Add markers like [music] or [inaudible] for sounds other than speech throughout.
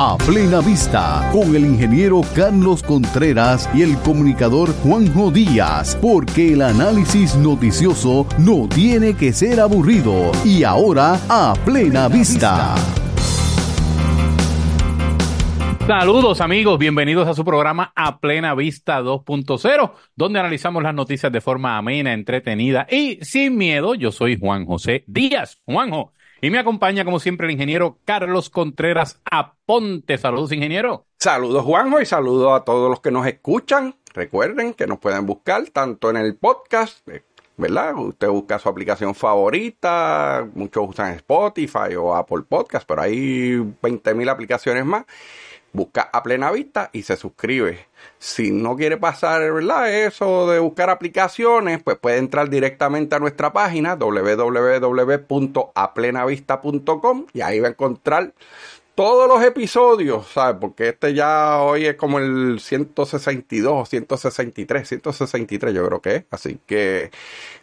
A Plena Vista, con el ingeniero Carlos Contreras y el comunicador Juanjo Díaz, porque el análisis noticioso no tiene que ser aburrido. Y ahora, a Plena Vista. Saludos amigos, bienvenidos a su programa A Plena Vista 2.0, donde analizamos las noticias de forma amena, entretenida y sin miedo. Yo soy Juan José Díaz. Juanjo, y me acompaña, como siempre, el ingeniero Carlos Contreras Aponte. Saludos, ingeniero. Saludos, Juanjo, y saludos a todos los que nos escuchan. Recuerden que nos pueden buscar tanto en el podcast, eh, ¿verdad? Usted busca su aplicación favorita, muchos usan Spotify o Apple Podcast, pero hay 20.000 aplicaciones más busca a plena vista y se suscribe. Si no quiere pasar. Eso de buscar aplicaciones, pues puede entrar directamente a nuestra página www.aplenavista.com y ahí va a encontrar todos los episodios, ¿sabes? Porque este ya hoy es como el 162 o 163, 163 yo creo que es. Así que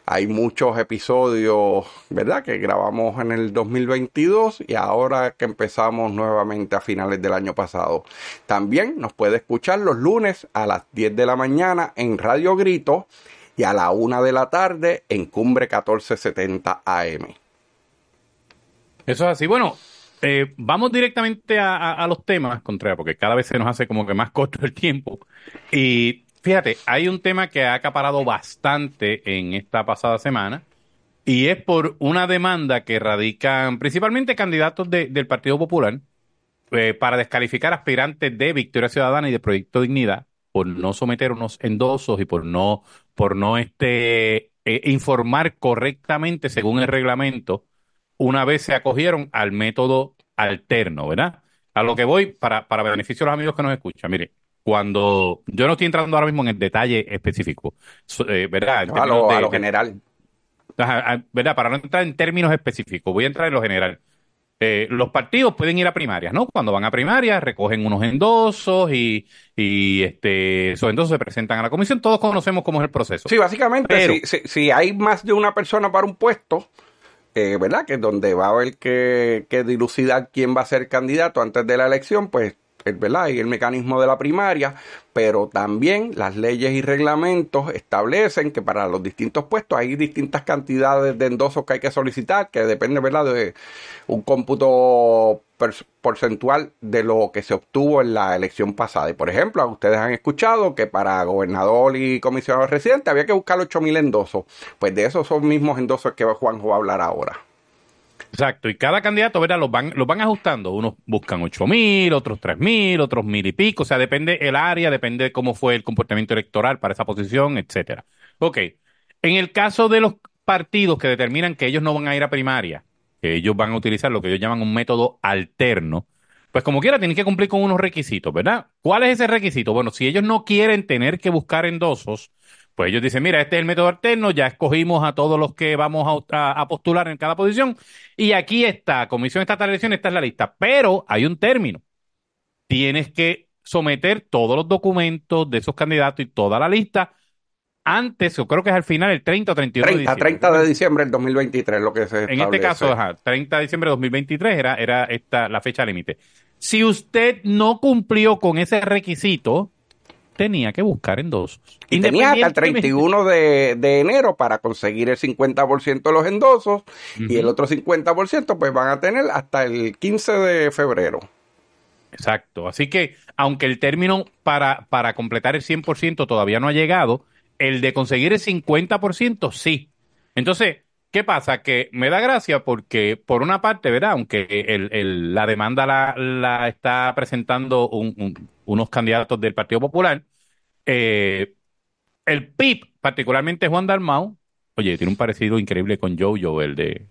hay muchos episodios, ¿verdad? Que grabamos en el 2022 y ahora que empezamos nuevamente a finales del año pasado. También nos puede escuchar los lunes a las 10 de la mañana en Radio Grito y a la 1 de la tarde en Cumbre 1470 AM. Eso es así. Bueno, eh, vamos directamente a, los temas, Contreras, porque cada vez se nos hace como que más corto el tiempo. Y fíjate, hay un tema que ha acaparado bastante en esta pasada semana y es por una demanda que radican principalmente candidatos del Partido Popular eh, para descalificar aspirantes de Victoria Ciudadana y de Proyecto Dignidad por no someter unos endosos y por no, por no este, eh, informar correctamente según el reglamento una vez se acogieron al método alterno, ¿verdad? A lo que voy, para, para beneficio de los amigos que nos escuchan, mire, cuando yo no estoy entrando ahora mismo en el detalle específico, eh, ¿verdad? a, lo, general. ¿Verdad? Para no entrar en términos específicos, voy a entrar en lo general. Eh, los partidos pueden ir a primarias, ¿no? Cuando van a primarias recogen unos endosos y, y este, esos endosos se presentan a la comisión. Todos conocemos cómo es el proceso. Sí, básicamente, si, si, hay más de una persona para un puesto, eh, ¿verdad? Que donde va a haber que, que dilucidar quién va a ser candidato antes de la elección, pues ¿verdad? Y el mecanismo de la primaria, pero también las leyes y reglamentos establecen que para los distintos puestos hay distintas cantidades de endosos que hay que solicitar, que depende, ¿verdad?, de un cómputo porcentual de lo que se obtuvo en la elección pasada. Y por ejemplo, ustedes han escuchado que para gobernador y comisionado residente había que buscar 8.000 endosos. Pues de esos son mismos endosos que Juanjo va a hablar ahora. Exacto, y cada candidato, ¿verdad? Los van, los van ajustando. Unos buscan ocho mil, otros tres mil, otros mil y pico. O sea, depende el área, depende de cómo fue el comportamiento electoral para esa posición, etcétera. Ok. En el caso de los partidos que determinan que ellos no van a ir a primaria, que ellos van a utilizar lo que ellos llaman un método alterno, pues como quiera tienen que cumplir con unos requisitos, ¿verdad? ¿Cuál es ese requisito? Bueno, si ellos no quieren tener que buscar endosos, pues ellos dicen, mira, este es el método alterno, ya escogimos a todos los que vamos a, postular en cada posición y aquí está, Comisión Estatal de Elecciones, esta es la lista, pero hay un término. Tienes que someter todos los documentos de esos candidatos y toda la lista antes, yo creo que es al final, el 30 o 31 de diciembre. 30 de diciembre del 2023, lo que se En este caso, ajá, 30 de diciembre de 2023 era, era esta la fecha límite. Si usted no cumplió con ese requisito, tenía que buscar endosos. Y tenía hasta el 31 de, de enero para conseguir el 50% de los endosos y el otro 50% pues van a tener hasta el 15 de febrero. Exacto. Así que aunque el término para, para completar el 100% todavía no ha llegado, el de conseguir el 50% sí. Entonces, ¿qué pasa? Que me da gracia porque, por una parte, ¿verdad? Aunque el, la demanda la, la está presentando un, unos candidatos del Partido Popular. Eh, el PIB, particularmente Juan Dalmau, oye, tiene un parecido increíble con Jojo, el de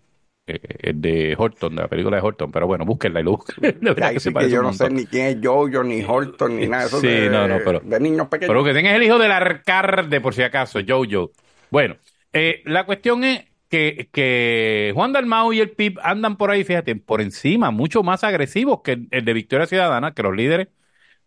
eh, el de Horton, de la película de Horton, pero bueno, búsquenla y lo busquen. [laughs] que, yo no sé ni quién es Jojo, ni Horton, ni nada de eso. Sí, de, no, no, pero, de niños pequeños. Pero que tengas el hijo del arcarde, por si acaso, Jojo. Bueno, eh, la cuestión es que, que Juan Dalmau y el PIB andan por ahí, fíjate, por encima, mucho más agresivos que el de Victoria Ciudadana, que los líderes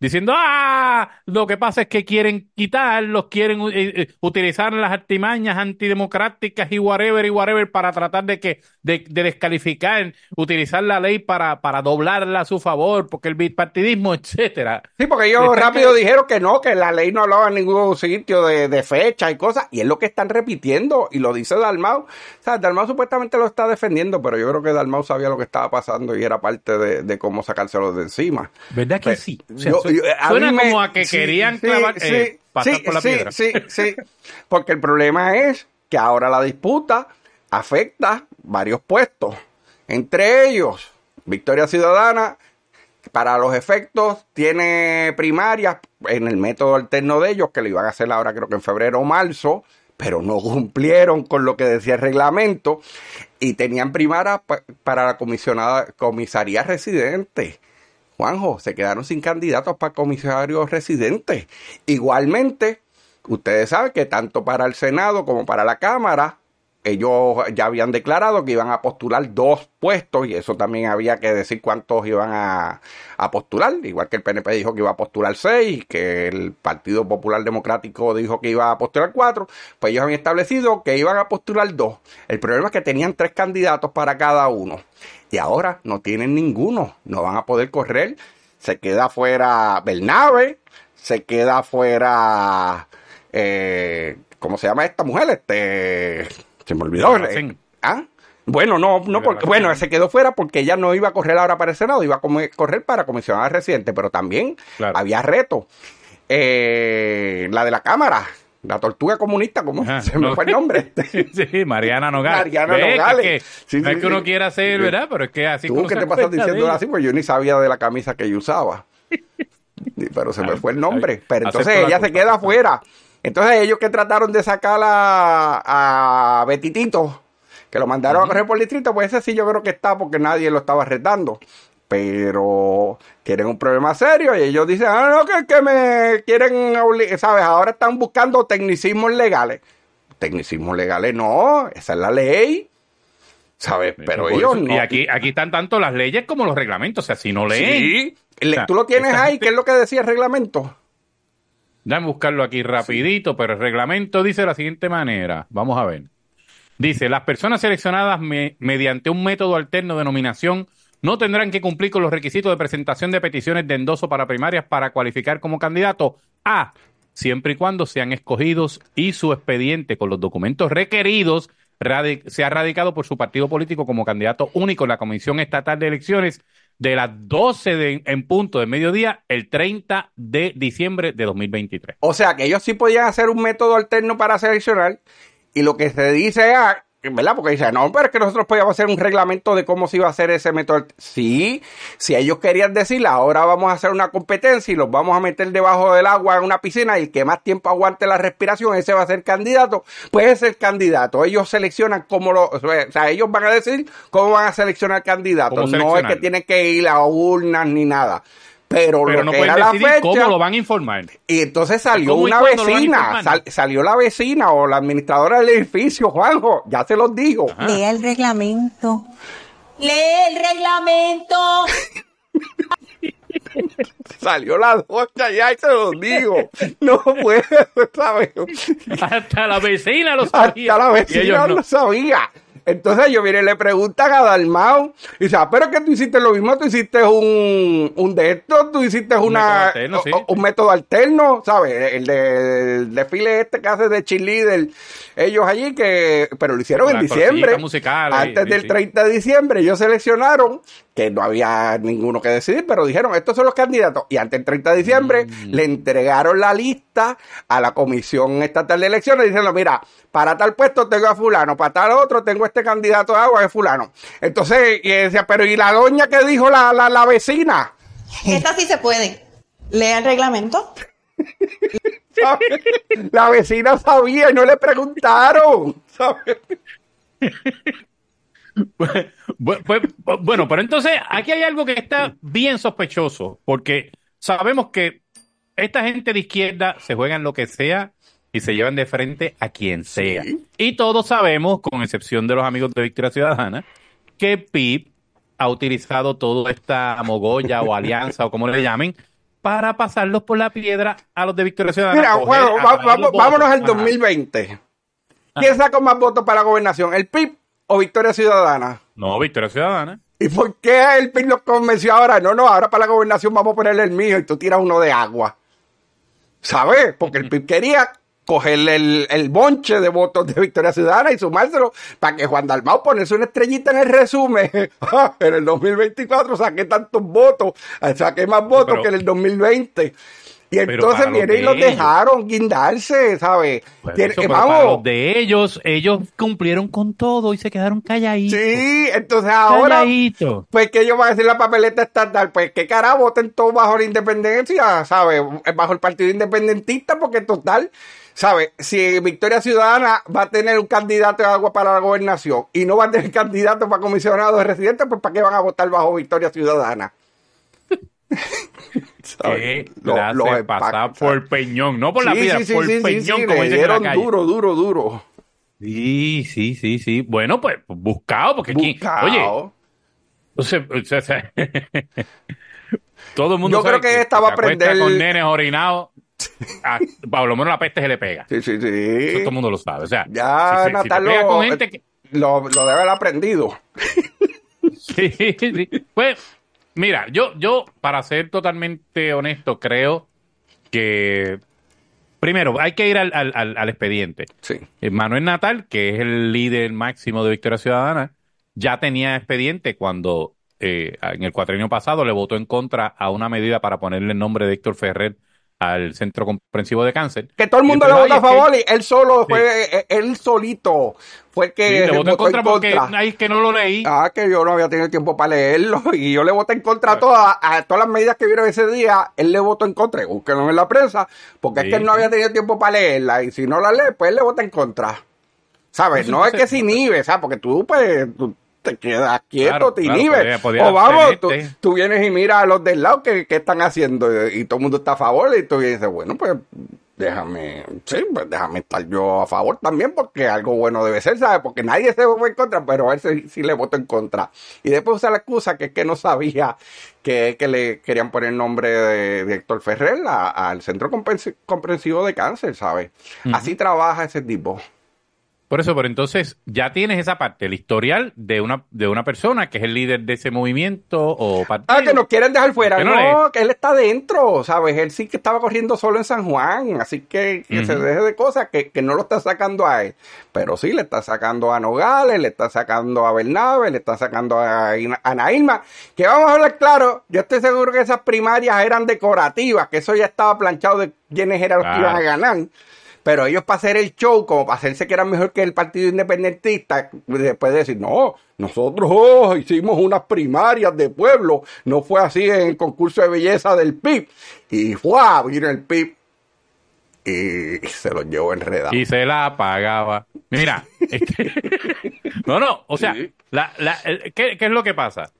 diciendo, ah, lo que pasa es que quieren quitarlos, quieren eh, eh, utilizar las artimañas antidemocráticas y whatever y whatever para tratar de que de, de descalificar, utilizar la ley para, para doblarla a su favor, porque el bipartidismo, etcétera. Sí, porque ellos rápido dijeron que no, que la ley no hablaba en ningún sitio de, de fecha y cosas, y es lo que están repitiendo, y lo dice Dalmau. O sea, Dalmau supuestamente lo está defendiendo, pero yo creo que Dalmau sabía lo que estaba pasando y era parte de, de cómo sacárselo de encima. ¿Verdad que Pues, sí? O yo- a suena me- como a que sí, querían clavar, sí, eh, pasar sí, por la sí, piedra. Sí, sí, porque el problema es que ahora la disputa afecta varios puestos. Entre ellos, Victoria Ciudadana, para los efectos, tiene primarias en el método alterno de ellos, que lo iban a hacer ahora creo que en febrero o marzo, pero no cumplieron con lo que decía el reglamento y tenían primarias pa- para la comisionada, comisaría residente. Juanjo, se quedaron sin candidatos para comisarios residentes. Igualmente, ustedes saben que tanto para el Senado como para la Cámara, ellos ya habían declarado que iban a postular dos puestos y eso también había que decir cuántos iban a, a postular, igual que el PNP dijo que iba a postular seis, que el Partido Popular Democrático dijo que iba a postular cuatro, pues ellos habían establecido que iban a postular dos. El problema es que tenían tres candidatos para cada uno y ahora no tienen ninguno, no van a poder correr, se queda fuera Bernabe, se queda fuera, eh, ¿cómo se llama esta mujer? Este, se me olvidó. Eh, ¿Ah? Bueno, no, no, porque, bueno, se quedó fuera porque ella no iba a correr ahora para el Senado, iba a correr para comisionada residente, pero también Claro. había reto. Eh, la de la Cámara, la tortuga comunista, ¿cómo Ajá, se me no. fue el nombre? [laughs] Sí, Mariana Nogales. Mariana Ve Nogales. que Sí, no es que uno quiera hacer, ¿verdad? Pero es que así ¿Tú qué te pasas diciendo así? Pues yo ni sabía de la camisa que ella usaba. Pero se me fue el nombre. Pero entonces la ella se queda afuera. Entonces ellos que trataron de sacar a, a Betitito, que lo mandaron a correr por el distrito, pues ese sí yo creo que está porque nadie lo estaba retando. Pero tienen un problema serio y ellos dicen, ah, no, que, que me quieren, ¿sabes? Ahora están buscando tecnicismos legales. Tecnicismos legales no, esa es la ley. ¿Sabes? Pero ellos eso- no. Y aquí, aquí están tanto las leyes como los reglamentos. O sea, si no leen. Sí. Le- O sea, Tú lo tienes ahí, gente- ¿qué es lo que decía el reglamento? Déjame buscarlo aquí rapidito, pero el reglamento dice de la siguiente manera. Vamos a ver. Dice, las personas seleccionadas me- mediante un método alterno de nominación no tendrán que cumplir con los requisitos de presentación de peticiones de endoso para primarias para cualificar como candidato a, siempre y cuando sean escogidos y su expediente con los documentos requeridos sea radicado por su partido político como candidato único en la Comisión Estatal de Elecciones de las 12 de- en punto de mediodía el 30 de diciembre de 2023. O sea, que ellos sí podían hacer un método alterno para seleccionar y lo que se dice es, ¿verdad? Porque dicen, no, pero es que nosotros podíamos hacer un reglamento de cómo se iba a hacer ese método. alter-". Sí, si ellos querían decir, ahora vamos a hacer una competencia y los vamos a meter debajo del agua en una piscina y el que más tiempo aguante la respiración, ese va a ser candidato, pues es el candidato. Ellos seleccionan cómo lo, o sea, ellos van a decir cómo van a seleccionar candidatos. ¿Cómo No es que tienen que ir a urnas ni nada. Pero, Pero lo no que pueden era la fecha, cómo lo van a informar. y entonces salió ¿Cómo y una vecina, sal- salió la vecina o la administradora del edificio, Juanjo, ya se los dijo. Lea el reglamento. Lee el reglamento. [laughs] Salió la doña ya y se los digo. No puedo, [laughs] ¿sabes? Hasta la vecina lo sabía. Hasta la Y vecina ellos no. lo sabía. Entonces ellos vienen y le preguntan a Dalmau y dice, ah, pero es que tú hiciste lo mismo, tú hiciste un, un de estos, tú hiciste Un una, método alterno, sí. un método alterno, ¿sabes? El, de, el desfile este que hace de cheerleader, ellos allí que, pero lo hicieron en diciembre, musicales, antes del sí. 30 de diciembre, ellos seleccionaron, que no había ninguno que decidir, pero dijeron, estos son los candidatos, y antes del 30 de diciembre Mm. le entregaron la lista a la Comisión Estatal de Elecciones diciendo, mira, para tal puesto tengo a fulano, para tal otro tengo este candidato de agua de fulano. Entonces, y decía, pero ¿y la doña que dijo la, la, la vecina? [laughs] Esta sí se puede. Lea el reglamento. [laughs] La vecina sabía y no le preguntaron. ¿sabes? Bu- pues, bueno, pero entonces aquí hay algo que está bien sospechoso, porque sabemos que esta gente de izquierda se juega en lo que sea y se llevan de frente a quien sea. Y todos sabemos, con excepción de los amigos de Victoria Ciudadana, que PIB ha utilizado toda esta mogolla o alianza o como le llamen para pasarlos por la piedra a los de Victoria Ciudadana. Mira, bueno, va- vámonos al Ajá. 2020. ¿Quién sacó más votos para la gobernación? ¿El PIB o Victoria Ciudadana? No, Victoria Ciudadana. ¿Y por qué el PIB los convenció ahora? No, no, ahora para la gobernación vamos a ponerle el mío y tú tiras uno de agua. ¿Sabes? Porque el [laughs] PIB quería cogerle el, el bonche de votos de Victoria Ciudadana y sumárselo para que Juan Dalmau ponerse una estrellita en el resumen. [laughs] Ah, en el 2024 saqué tantos votos, ah, saqué más votos Pero- que en el 2020. Y entonces viene y los ellos. dejaron guindarse, ¿sabes? Pues Tiene- eso, eh, para vamos. los de ellos, ellos cumplieron con todo y se quedaron calladitos. Sí, entonces ahora, Calladitos. pues que ellos van a decir la papeleta estatal, pues que cara voten todos bajo la independencia, ¿sabes? Bajo el partido independentista, porque total, ¿sabes? Si Victoria Ciudadana va a tener un candidato de agua para la gobernación y no va a tener candidato para comisionado de residentes, pues ¿para qué van a votar bajo Victoria Ciudadana? [laughs] Que Lo- la hace pasar por peñón, no por la Sí, piedra, sí, sí, por sí, sí, peñón, sí, como le la calle. duro, duro, duro. Sí, sí, sí, sí. Bueno, pues buscado, porque aquí, Buscado. oye, o sea, o sea, o sea, todo el mundo Yo sabe creo que esta va a aprender- con nenes orinados, a, por lo menos la peste se le pega. Sí, sí, sí. Eso todo el mundo lo sabe. O sea, Ya, si, si Natal lo- con gente que, Lo, lo debe haber aprendido. Sí, sí. Pues, mira, yo, yo, para ser totalmente honesto, creo que primero hay que ir al, al, al- al expediente. Sí. Eh, Manuel Natal, que es el líder máximo de Victoria Ciudadana, ya tenía expediente cuando eh, en el cuatrienio pasado le votó en contra a una medida para ponerle el nombre de Héctor Ferrer al Centro Comprensivo de Cáncer. Que todo el mundo le votó a que- favor y él solo fue, eh, él solito fue el que Sí, le votó en contra porque contra. ay, es que no lo leí. Ah, que yo no había tenido tiempo para leerlo [laughs] y yo le voté en contra a todas, a todas las medidas que vieron ese día, él le votó en contra, búsquenlo en la prensa, porque es que él no había tenido tiempo para leerla y si no la lee, pues él le vota en contra. ¿Sabes? No es que se inhibe, ¿sabes? Porque tú, pues, tú te quedas quieto, Claro, te claro, inhibes. podía- podía o vamos, tú, abstenerte. tú vienes y miras a los del lado que, que están haciendo y, y todo el mundo está a favor y tú dices, bueno, pues déjame, sí, pues déjame estar yo a favor también porque algo bueno debe ser, ¿sabes? Porque nadie se votó en contra, pero a él sí, sí le votó en contra. Y después usa la excusa que es que no sabía que, que le querían poner el nombre de, de Héctor Ferrer al Centro Comprensi- Comprensivo de Cáncer, ¿sabes? Así trabaja ese tipo. Por eso, pero entonces ya tienes esa parte, el historial de una, de una persona que es el líder de ese movimiento o partido. Ah, que nos quieren dejar fuera. No, no que él está dentro, ¿sabes? Él sí que estaba corriendo solo en San Juan, así que, que se deje de cosas, que, que no lo está sacando a él. Pero sí, le está sacando a Nogales, le está sacando a Bernabe, le está sacando a a Ana Irma. Que vamos a hablar claro, yo estoy seguro que esas primarias eran decorativas, que eso ya estaba planchado de quiénes eran los que iban a ganar. Pero ellos para hacer el show, como para hacerse que eran mejor que el partido independentista, después de decir, no, nosotros oh, hicimos unas primarias de pueblo, no fue así en el concurso de belleza del PIB. Y fue, vino el PIB y se los llevó enredado. y se la pagaba. Mira, este- [laughs] no, no, o sea, Sí. la, la- ¿qué, qué es lo que pasa?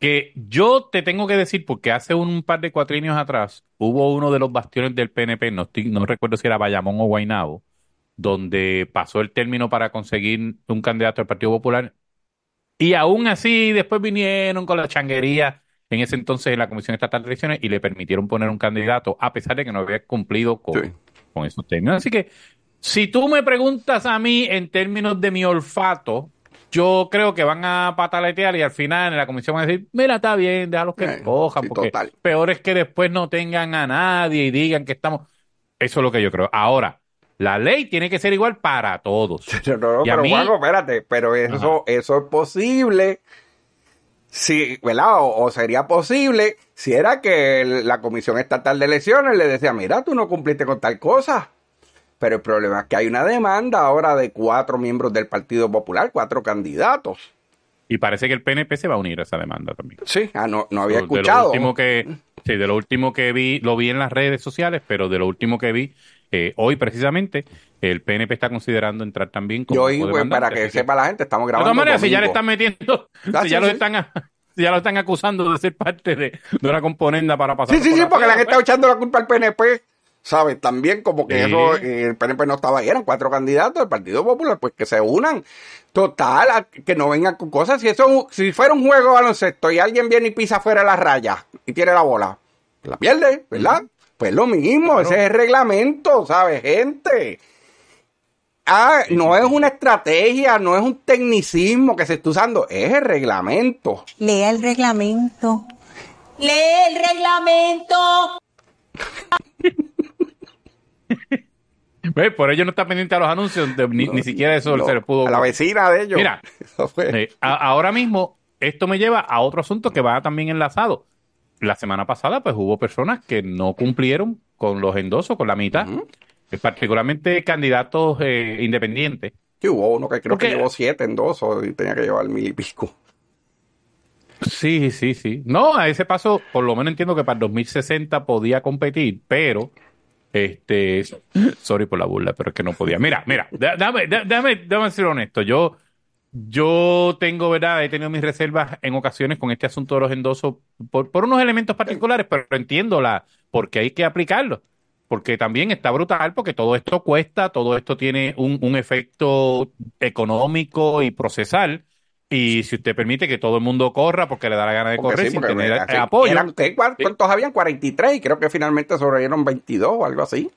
Que yo te tengo que decir, porque hace un par de cuatrinios atrás hubo uno de los bastiones del PNP, no, estoy- no recuerdo si era Bayamón o Guaynabo, donde pasó el término para conseguir un candidato al Partido Popular. Y aún así, después vinieron con la changuería en ese entonces en la Comisión Estatal de Elecciones y le permitieron poner un candidato, a pesar de que no había cumplido con, Sí. con esos términos. Así que, si tú me preguntas a mí en términos de mi olfato, yo creo que van a pataletear y al final en la comisión van a decir, mira, está bien, déjalos que Eh, cojan, sí, porque total. peor es que después no tengan a nadie y digan que estamos... Eso es lo que yo creo. Ahora, la ley tiene que ser igual para todos. [laughs] No, no, pero mí- Juanjo, espérate, pero eso, eso es posible. Sí, ¿verdad? O, o sería posible si era que el- la Comisión Estatal de Elecciones le decía, mira, tú no cumpliste con tal cosa. Pero el problema es que hay una demanda ahora de cuatro miembros del Partido Popular, cuatro candidatos. Y parece que el PNP se va a unir a esa demanda también. Sí, ah, no, no había De lo escuchado. último que, sí, de lo último que vi, lo vi en las redes sociales, pero de lo último que vi, eh, hoy precisamente, el PNP está considerando entrar también como Yo pues, para que sepa la gente, estamos De grabando todas maneras, si ya le están metiendo, Ah, si sí, ya lo sí. están a- ya lo están acusando de ser parte de, de una componenda para pasar Sí, sí, sí, porque la gente está echando la culpa al PNP, ¿sabes? También como que Sí. eso, el PNP no estaba ahí, eran cuatro candidatos del Partido Popular, pues que se unan. Total, a- que no vengan con cosas. Si eso, si fuera un juego de baloncesto y alguien viene y pisa fuera de la raya y tiene la bola, la pierde, ¿verdad? Pues lo mismo, ese es el reglamento, ¿sabes, gente? Ah, no es una estrategia, no es un tecnicismo que se está usando, es el reglamento. Lea el reglamento. Lee el reglamento. [laughs] ¿Ves? Por ello no está pendiente a los anuncios, de- ni, ni siquiera eso No, se le pudo. A la vecina de ellos. Mira. [laughs] Eh, a- ahora mismo, esto me lleva a otro asunto que va también enlazado. La semana pasada, pues hubo personas que no cumplieron con los endosos, con la mitad, eh, particularmente candidatos eh, independientes. Sí, hubo uno que creo Porque- que llevó siete endosos y tenía que llevar mil y pico. Sí, sí, sí. No, a ese paso, por lo menos entiendo que para el 2060 podía competir, pero, este, sorry por la burla, pero es que no podía. Mira, mira, da- dame, da- dame, dame ser honesto. Yo, yo tengo, ¿verdad? He tenido mis reservas en ocasiones con este asunto de los endosos por, por unos elementos particulares, pero entiendo la, porque hay que aplicarlo. Porque también está brutal, porque todo esto cuesta, todo esto tiene un, un efecto económico y procesal. Y si usted permite que todo el mundo corra porque le da la gana de Porque correr sí, sin tener así, apoyo. eran- ¿qué? ¿Cuán- Sí. ¿Cuántos habían? 43 y creo que finalmente sobrevivieron 22 o algo así.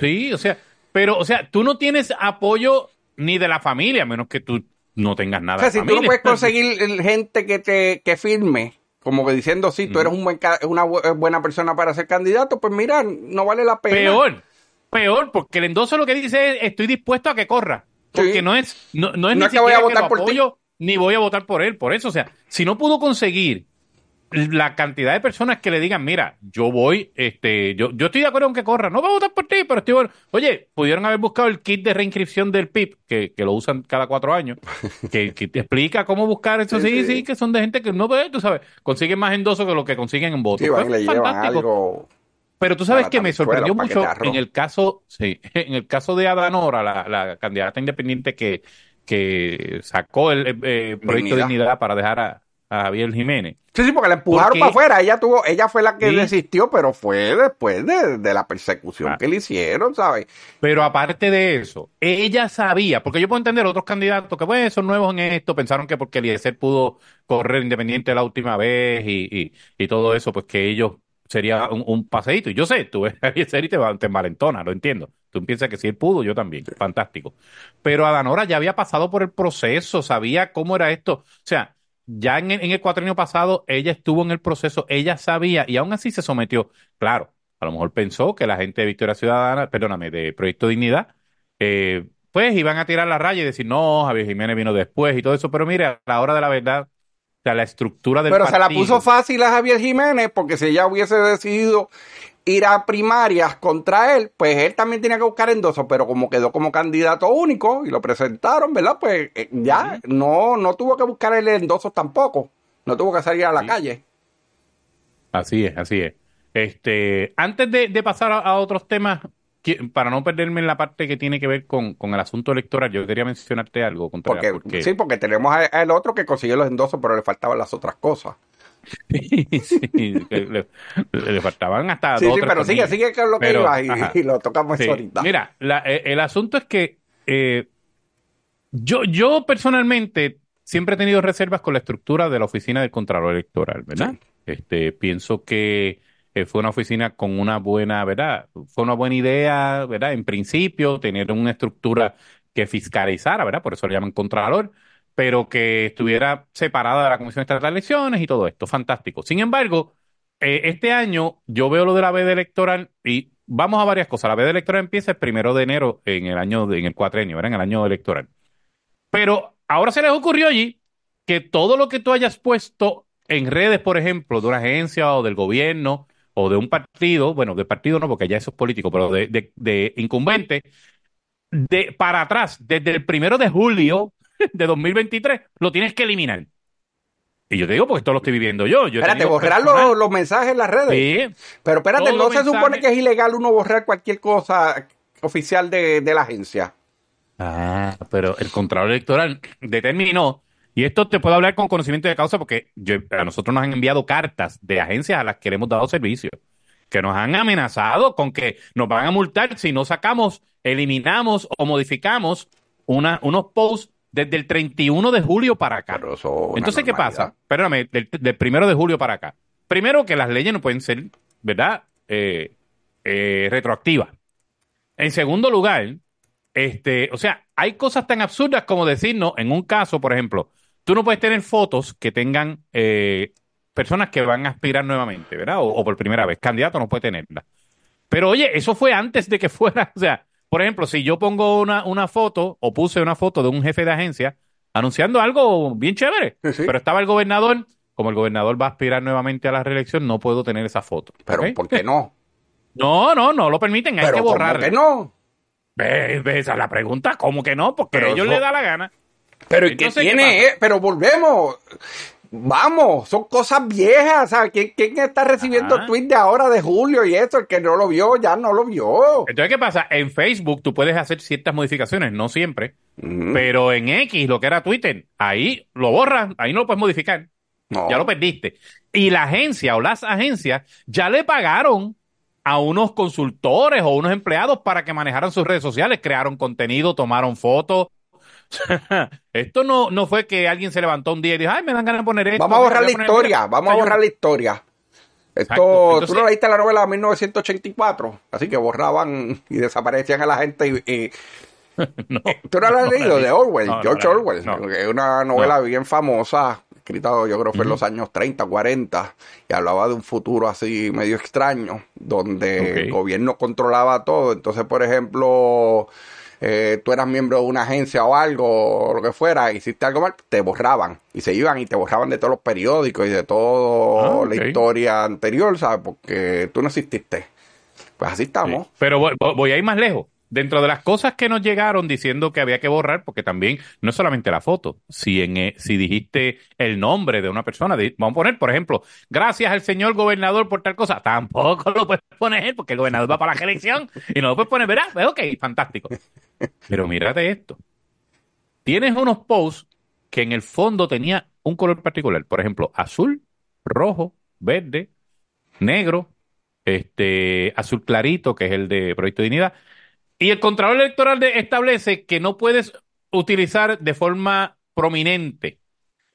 Sí, o sea, pero, o sea, tú no tienes apoyo ni de la familia, a menos que tú no tengas nada O sea, de si tú no familia. puedes [laughs] conseguir gente que te que firme, como que diciendo, sí, tú eres un buen, una eh, buena persona para ser candidato, pues mira, no vale la pena. Peor, peor, porque el endoso lo que dice es estoy dispuesto a que corra. Porque Sí. no es, no, no es No ni es que voy a votar por ti. Ni voy a votar por él. Por eso, o sea, si no pudo conseguir la cantidad de personas que le digan, mira, yo voy, este, yo, yo estoy de acuerdo en que corra, no voy a votar por ti, pero estoy bueno. Oye, pudieron haber buscado el kit de reinscripción del PIB, que, que lo usan cada cuatro años, [laughs] que, que te explica cómo buscar eso. Sí, sí, que son de gente que no ve, tú sabes, consiguen más endosos que lo que consiguen en votos. Sí, van le fantástico. algo. Pero tú sabes que me sorprendió mucho en el caso, sí, [laughs] en el caso de Adanora, la, la candidata independiente que, que sacó el eh, eh, proyecto de Dignidad. para dejar a, a Javier Jiménez. Sí, sí, porque la empujaron Porque- para afuera. Ella tuvo, ella fue la que Sí. desistió, pero fue después de, de la persecución Ah. que le hicieron, ¿sabes? Pero aparte de eso, ella sabía, porque yo puedo entender otros candidatos que pues, son nuevos en esto, pensaron que porque Eliezer pudo correr independiente la última vez y, y, y todo eso, pues que ellos sería un, un paseíto. Y yo sé, tú ves a Eliezer y te, te envalentona, lo entiendo. Tú piensas que si él pudo, yo también. Fantástico. Pero Adanora ya había pasado por el proceso, sabía cómo era esto. O sea, ya en el, en el cuatrienio pasado, ella estuvo en el proceso, ella sabía y aún así se sometió. Claro, a lo mejor pensó que la gente de Victoria Ciudadana, perdóname, de Proyecto Dignidad, eh, pues iban a tirar la raya y decir, no, Javier Jiménez vino después y todo eso. Pero mire, a la hora de la verdad, o sea, la estructura del Pero se la puso fácil a Javier Jiménez porque si ella hubiese decidido ir a primarias contra él, pues él también tenía que buscar endoso, pero como quedó como candidato único y lo presentaron, ¿verdad? Pues eh, ya no, no tuvo que buscar el endoso tampoco. No tuvo que salir a la Sí. calle. Así es, así es. Este, antes de, de pasar a, a otros temas, para no perderme en la parte que tiene que ver con, con el asunto electoral, yo quería mencionarte algo, Contreras, Porque, porque- sí, porque tenemos a- al otro que consiguió los endosos, pero le faltaban las otras cosas. [laughs] Sí, le, le faltaban hasta Sí, dos sí, pero sigue, sigue con lo que Pero, ibas y, lo tocamos Sí. ahorita. Mira, la- eh, el asunto es que eh, yo, yo personalmente siempre he tenido reservas con la estructura de la oficina del Contralor Electoral, ¿verdad? Este, pienso que eh, fue una oficina con una buena, ¿verdad? Fue una buena idea, ¿verdad? En principio, tener una estructura que fiscalizara, ¿verdad? Por eso le llaman Contralor, pero que estuviera separada de la Comisión Estatal de Elecciones y todo esto. Fantástico. Sin embargo, eh, este año yo veo lo de la veda electoral y vamos a varias cosas. La veda electoral empieza el primero de enero en el año, en el cuatrenio, ¿verdad? En el año electoral. Pero ahora se les ocurrió allí que todo lo que tú hayas puesto en redes, por ejemplo, de una agencia o del gobierno o de un partido, bueno, de partido no, porque ya eso es político, pero de, de, de incumbente, de para atrás, desde el primero de julio [laughs] de 2023, lo tienes que eliminar. Y yo te digo, porque esto lo estoy viviendo yo. Espérate, borrar los, los mensajes en las redes. Sí, Pero espérate, Todo ¿no se mensaje- supone que es ilegal uno borrar cualquier cosa oficial de, de la agencia? Ah, pero el Contralor Electoral determinó, y esto te puedo hablar con conocimiento de causa porque yo- a nosotros nos han enviado cartas de agencias a las que le hemos dado servicio, que nos han amenazado con que nos van a multar si no sacamos, eliminamos o modificamos una, unos posts desde el 31 de julio para acá. Entonces, ¿qué pasa? Perdóname, del, del primero de julio para acá. Primero, que las leyes no pueden ser ¿verdad? Eh, eh, retroactiva. En segundo lugar, este, o sea, hay cosas tan absurdas como decirnos, en un caso, por ejemplo, tú no puedes tener fotos que tengan eh, personas que van a aspirar nuevamente, ¿verdad? O, o por primera vez. Candidato no puede tenerla. Pero oye, eso fue antes de que [laughs] fuera, o sea, por ejemplo, si yo pongo una, una foto o puse una foto de un jefe de agencia anunciando algo bien chévere, Sí, pero estaba el gobernador, como el gobernador va a aspirar nuevamente a la reelección, no puedo tener esa foto. Pero ¿ok? ¿por qué no? No, no, no lo permiten, hay Pero que ¿cómo borrarla. que no? Ve, ve, esa es la pregunta, ¿cómo que no? Porque Pero a ellos eso- les da la gana. Pero ¿y qué ¿qué tiene? eh? Pero volvemos. Vamos, son cosas viejas. ¿sabes? ¿Quién, quién está recibiendo Ajá. tweets de ahora de julio y eso? El que no lo vio, ya no lo vio. Entonces, ¿qué pasa? En Facebook tú puedes hacer ciertas modificaciones, no siempre, pero en X, lo que era Twitter, ahí lo borras, ahí no lo puedes modificar. no. ya lo perdiste. Y la agencia o las agencias ya le pagaron a unos consultores o unos empleados para que manejaran sus redes sociales, crearon contenido, tomaron fotos. [laughs] Esto no, no fue que alguien se levantó un día y dijo, ay, me dan ganas de poner esto. Vamos a borrar la historia, mira". vamos a borrar la historia. Esto, Exacto. tú Entonces- no leíste la novela de 1984, así que borraban y desaparecían a la gente y, y- [laughs] No, ¿Tú no la has no leído? leí. De Orwell, No, George. Orwell. Es una novela bien famosa, escrita yo creo que fue en los años 30, 40, y hablaba de un futuro así medio extraño, donde el gobierno controlaba todo. Entonces, por ejemplo, eh, tú eras miembro de una agencia o algo, o lo que fuera, hiciste algo mal, te borraban. Y se iban y te borraban de todos los periódicos y de toda Ah, la historia anterior, ¿sabes? Porque tú no exististe. Pues así estamos. Sí. Pero voy- voy a ir más lejos. Dentro de las cosas que nos llegaron diciendo que había que borrar, porque también no es solamente la foto, si en eh, si dijiste el nombre de una persona, vamos a poner, por ejemplo, gracias al señor gobernador por tal cosa, tampoco lo puedes poner porque el gobernador va para la elección y no lo puedes poner, ¿verdad? Pues ok, fantástico. Pero mírate esto. Tienes unos posts que en el fondo tenía un color particular, por ejemplo, azul, rojo, verde, negro, este, azul clarito, que es el de Proyecto de Dignidad, y el Contralor Electoral de- establece que no puedes utilizar de forma prominente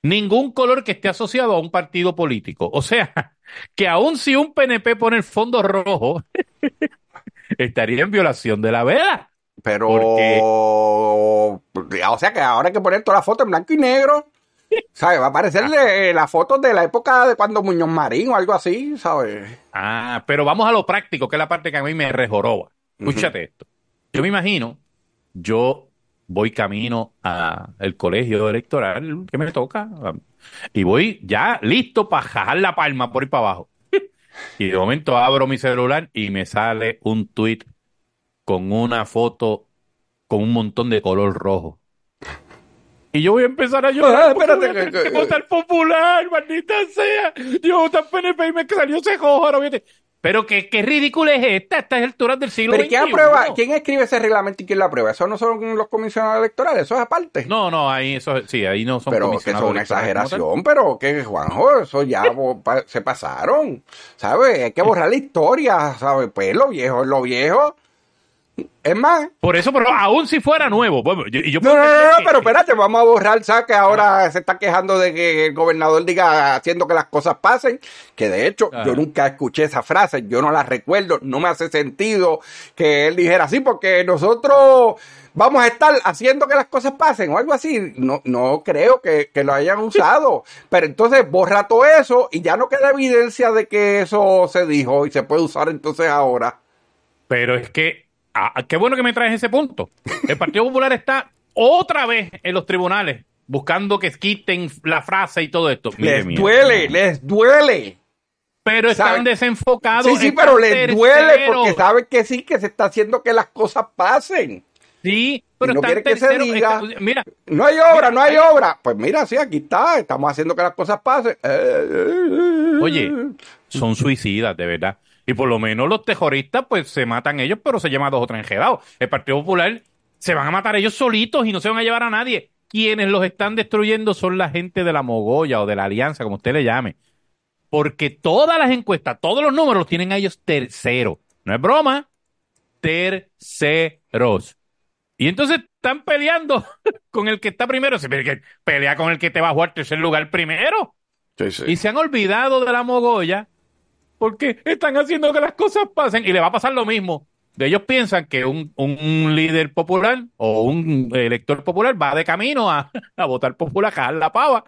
ningún color que esté asociado a un partido político. O sea, [laughs] que aun si un PNP pone el fondo rojo, [laughs] estaría en violación de la veda. Pero, Porque- o sea que ahora hay que poner toda la foto en blanco y negro. [laughs] ¿Sabes? Va a aparecer eh, la foto de la época de cuando Muñoz Marín o algo así, ¿sabes? Ah, pero vamos a lo práctico, que es la parte que a mí me rejoroba. Escúchate esto. Yo me imagino, yo voy camino al colegio electoral que me toca y voy ya listo para jajar la palma por ir para abajo. [laughs] Y de momento abro mi celular y me sale un tweet con una foto con un montón de color rojo. Y yo voy a empezar a llorar. Ah, espérate, voy a tener que- que votar popular, maldita sea. Yo voté PNP y me salió ese rojo. Pero qué, qué ridícula es esta, estas alturas del siglo Pero ¿y ¿quién XXI? aprueba? ¿Quién escribe ese reglamento y quién lo aprueba? Eso no son los comisionados electorales, eso es aparte. No, no, ahí eso, sí, ahí no son pero que eso comisionados es una exageración, pero que Juanjo, eso ya [laughs] se pasaron, ¿sabes? Hay que [laughs] borrar la historia, ¿sabes? Pues lo viejo es lo viejo. Es más, Por eso, pero aún si fuera nuevo. bueno, yo- y yo No, puedo no, no, entender no, que- pero espérate, vamos a borrar, ¿sabes? Que ahora se está quejando de que el gobernador diga haciendo que las cosas pasen, que de hecho yo nunca escuché esa frase, yo no la recuerdo, no me hace sentido que él dijera así, porque nosotros vamos a estar haciendo que las cosas pasen o algo así, no, no creo que, que lo hayan usado, pero entonces borra todo eso y ya no queda evidencia de que eso se dijo y se puede usar entonces ahora. Pero es que, ah, qué bueno que me traes ese punto. El Partido Popular está otra vez en los tribunales buscando que quiten la frase y todo esto. Les mire, duele, les duele. Pero están desenfocados. Sí, sí, pero les duele porque saben que sí, que se está haciendo que las cosas pasen. Sí, pero no están quiere que se diga. Está- mira, No hay obra, Mira, no hay hay- obra. Pues mira, sí, aquí está, estamos haciendo que las cosas pasen. Eh, Oye, son suicidas, de verdad. Y por lo menos los terroristas, pues se matan ellos, pero se llaman dos o tres enjedados. El Partido Popular se van a matar ellos solitos y no se van a llevar a nadie. Quienes los están destruyendo son la gente de la Mogolla o de la Alianza, como usted le llame. Porque todas las encuestas, todos los números los tienen a ellos tercero. No es broma. Terceros. Y entonces están peleando [laughs] con el que está primero. Que pelea con el que te bajó al tercer lugar primero. Sí, sí. Y se han olvidado de la Mogolla porque están haciendo que las cosas pasen y le va a pasar lo mismo. Ellos piensan que un, un líder popular o un elector popular va de camino a, [laughs] a votar popular, a cajar la pava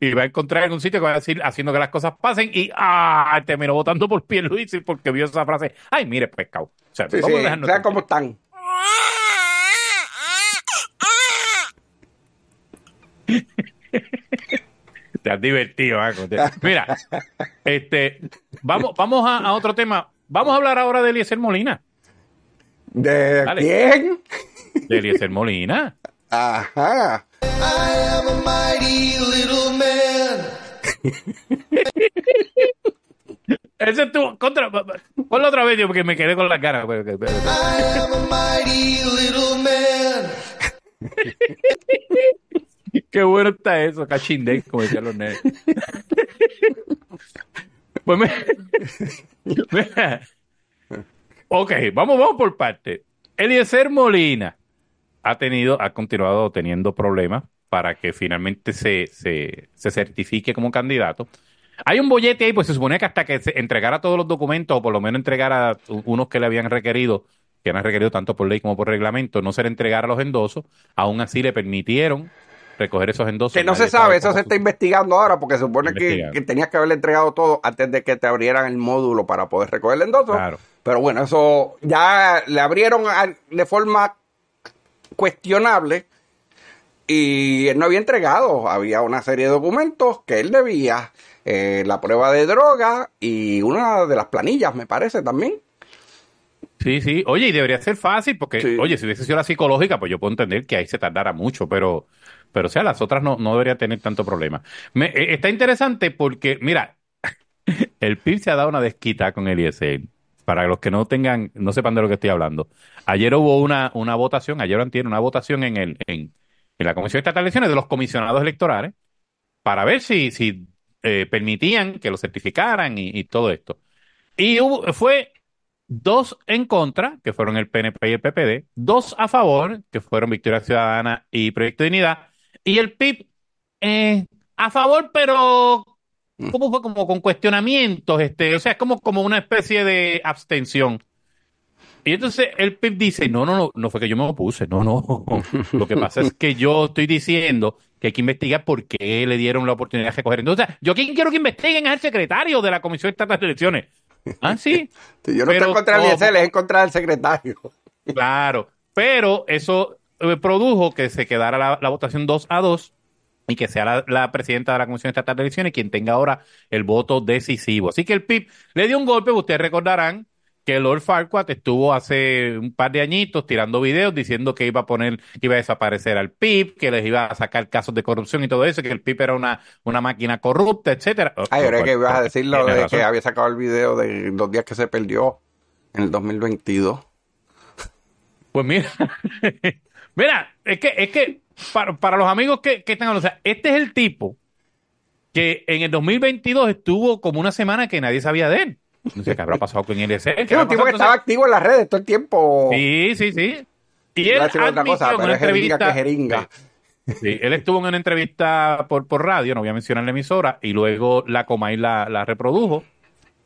y va a encontrar en un sitio que va a decir haciendo que las cosas pasen y ah, terminó votando por Pierluisi porque vio esa frase. Ay, mire, pescado. O sea, Sí, vamos sí, a dejarnos ¿sabes cómo están? [laughs] Te has divertido, Paco. Te- Mira, este, vamos, vamos a, a otro tema. Vamos a hablar ahora de Eliezer Molina. ¿De Dale. quién? De Eliezer Molina. Ajá. Ese es tu contra. Ponlo otra vez, yo, porque me quedé con la cara. [laughs] Qué bueno está eso, cachindé, como decían los nenes. [laughs] Pues [laughs] me-. Ok, vamos, vamos por parte. Eliezer Molina ha tenido, ha continuado teniendo problemas para que finalmente se, se, se certifique como candidato. Hay un bollete ahí, pues se supone que hasta que se entregara todos los documentos, o por lo menos entregara unos que le habían requerido, que han requerido tanto por ley como por reglamento, no se le entregara los endosos, aún así le permitieron recoger esos endosos. Que no se sabe, eso se está investigando ahora porque se supone que, tenías que haberle entregado todo antes de que te abrieran el módulo para poder recoger el endoso. Claro. Pero bueno, eso ya le abrieron a- de forma cuestionable y él no había entregado. Había una serie de documentos que él debía, eh, la prueba de droga y una de las planillas, me parece también. Sí, sí. Oye, y debería ser fácil porque, Sí. oye, si hubiese sido la psicológica, pues yo puedo entender que ahí se tardara mucho, pero, pero o sea, las otras no, no debería tener tanto problema. Me, eh, está interesante porque, mira, [laughs] el PIB se ha dado una desquita con el ISL. Para los que no tengan, no sepan de lo que estoy hablando. Ayer hubo una, una votación, ayer tiene una votación en el, en, en la Comisión Estatal de Elecciones de los comisionados electorales para ver si, si eh, permitían que lo certificaran y, y todo esto. Y hubo- fue dos en contra, que fueron el PNP y el PPD, dos a favor, que fueron Victoria Ciudadana y Proyecto de Dignidad, y el PIB eh, a favor, pero ¿cómo fue? Como con cuestionamientos, este, o sea, es como, como una especie de abstención. Y entonces el PIB dice, no, no, no, no fue que yo me opuse, no, no. [laughs] Lo que pasa es que yo estoy diciendo que hay que investigar por qué le dieron la oportunidad de recoger. Entonces, yo quien quiero que investiguen es el secretario de la Comisión Estatal de Elecciones. Ah, sí. [laughs] Yo no Pero estoy en contra del ISL, es en contra del secretario. Claro, pero eso produjo que se quedara la, la votación 2 a 2 y que sea la, la presidenta de la Comisión Estatal de Elecciones quien tenga ahora el voto decisivo. Así que el PIB le dio un golpe, ustedes recordarán que Lord Farquaad estuvo hace un par de añitos tirando videos diciendo que iba a poner, que iba a desaparecer al PIB, que les iba a sacar casos de corrupción y todo eso, que el PIB era una, una máquina corrupta, etcétera. Ay, ahora que ibas a decir lo Tiene de razón. que había sacado el video de los días que se perdió en el 2022. Pues mira, [laughs] mira, es que, es que para, para los amigos que, que están hablando, o sea, este es el tipo que en el 2022 estuvo como una semana que nadie sabía de él. No sé qué habrá pasado con él. ese- ¿qué Es un tipo que estaba activo en las redes todo el tiempo. Sí, sí, sí. Y él otra cosa, en una es jeringa entrevista. que jeringa. Sí, él estuvo en una entrevista por, por radio, no voy a mencionar la emisora, y luego la Comay la, la reprodujo,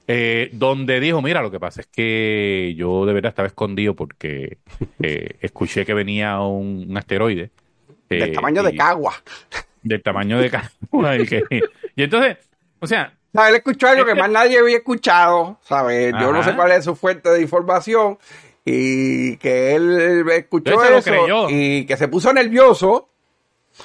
eh, donde dijo, mira, lo que pasa es que yo de verdad estaba escondido porque eh, escuché que venía un, un asteroide. del eh, tamaño de Cagua. Del tamaño de Cagua. y, que- y entonces, o sea. Él escuchó algo que Este- más nadie había escuchado, ¿sabes? Yo no sé cuál es su fuente de información y que él escuchó eso y que se puso nervioso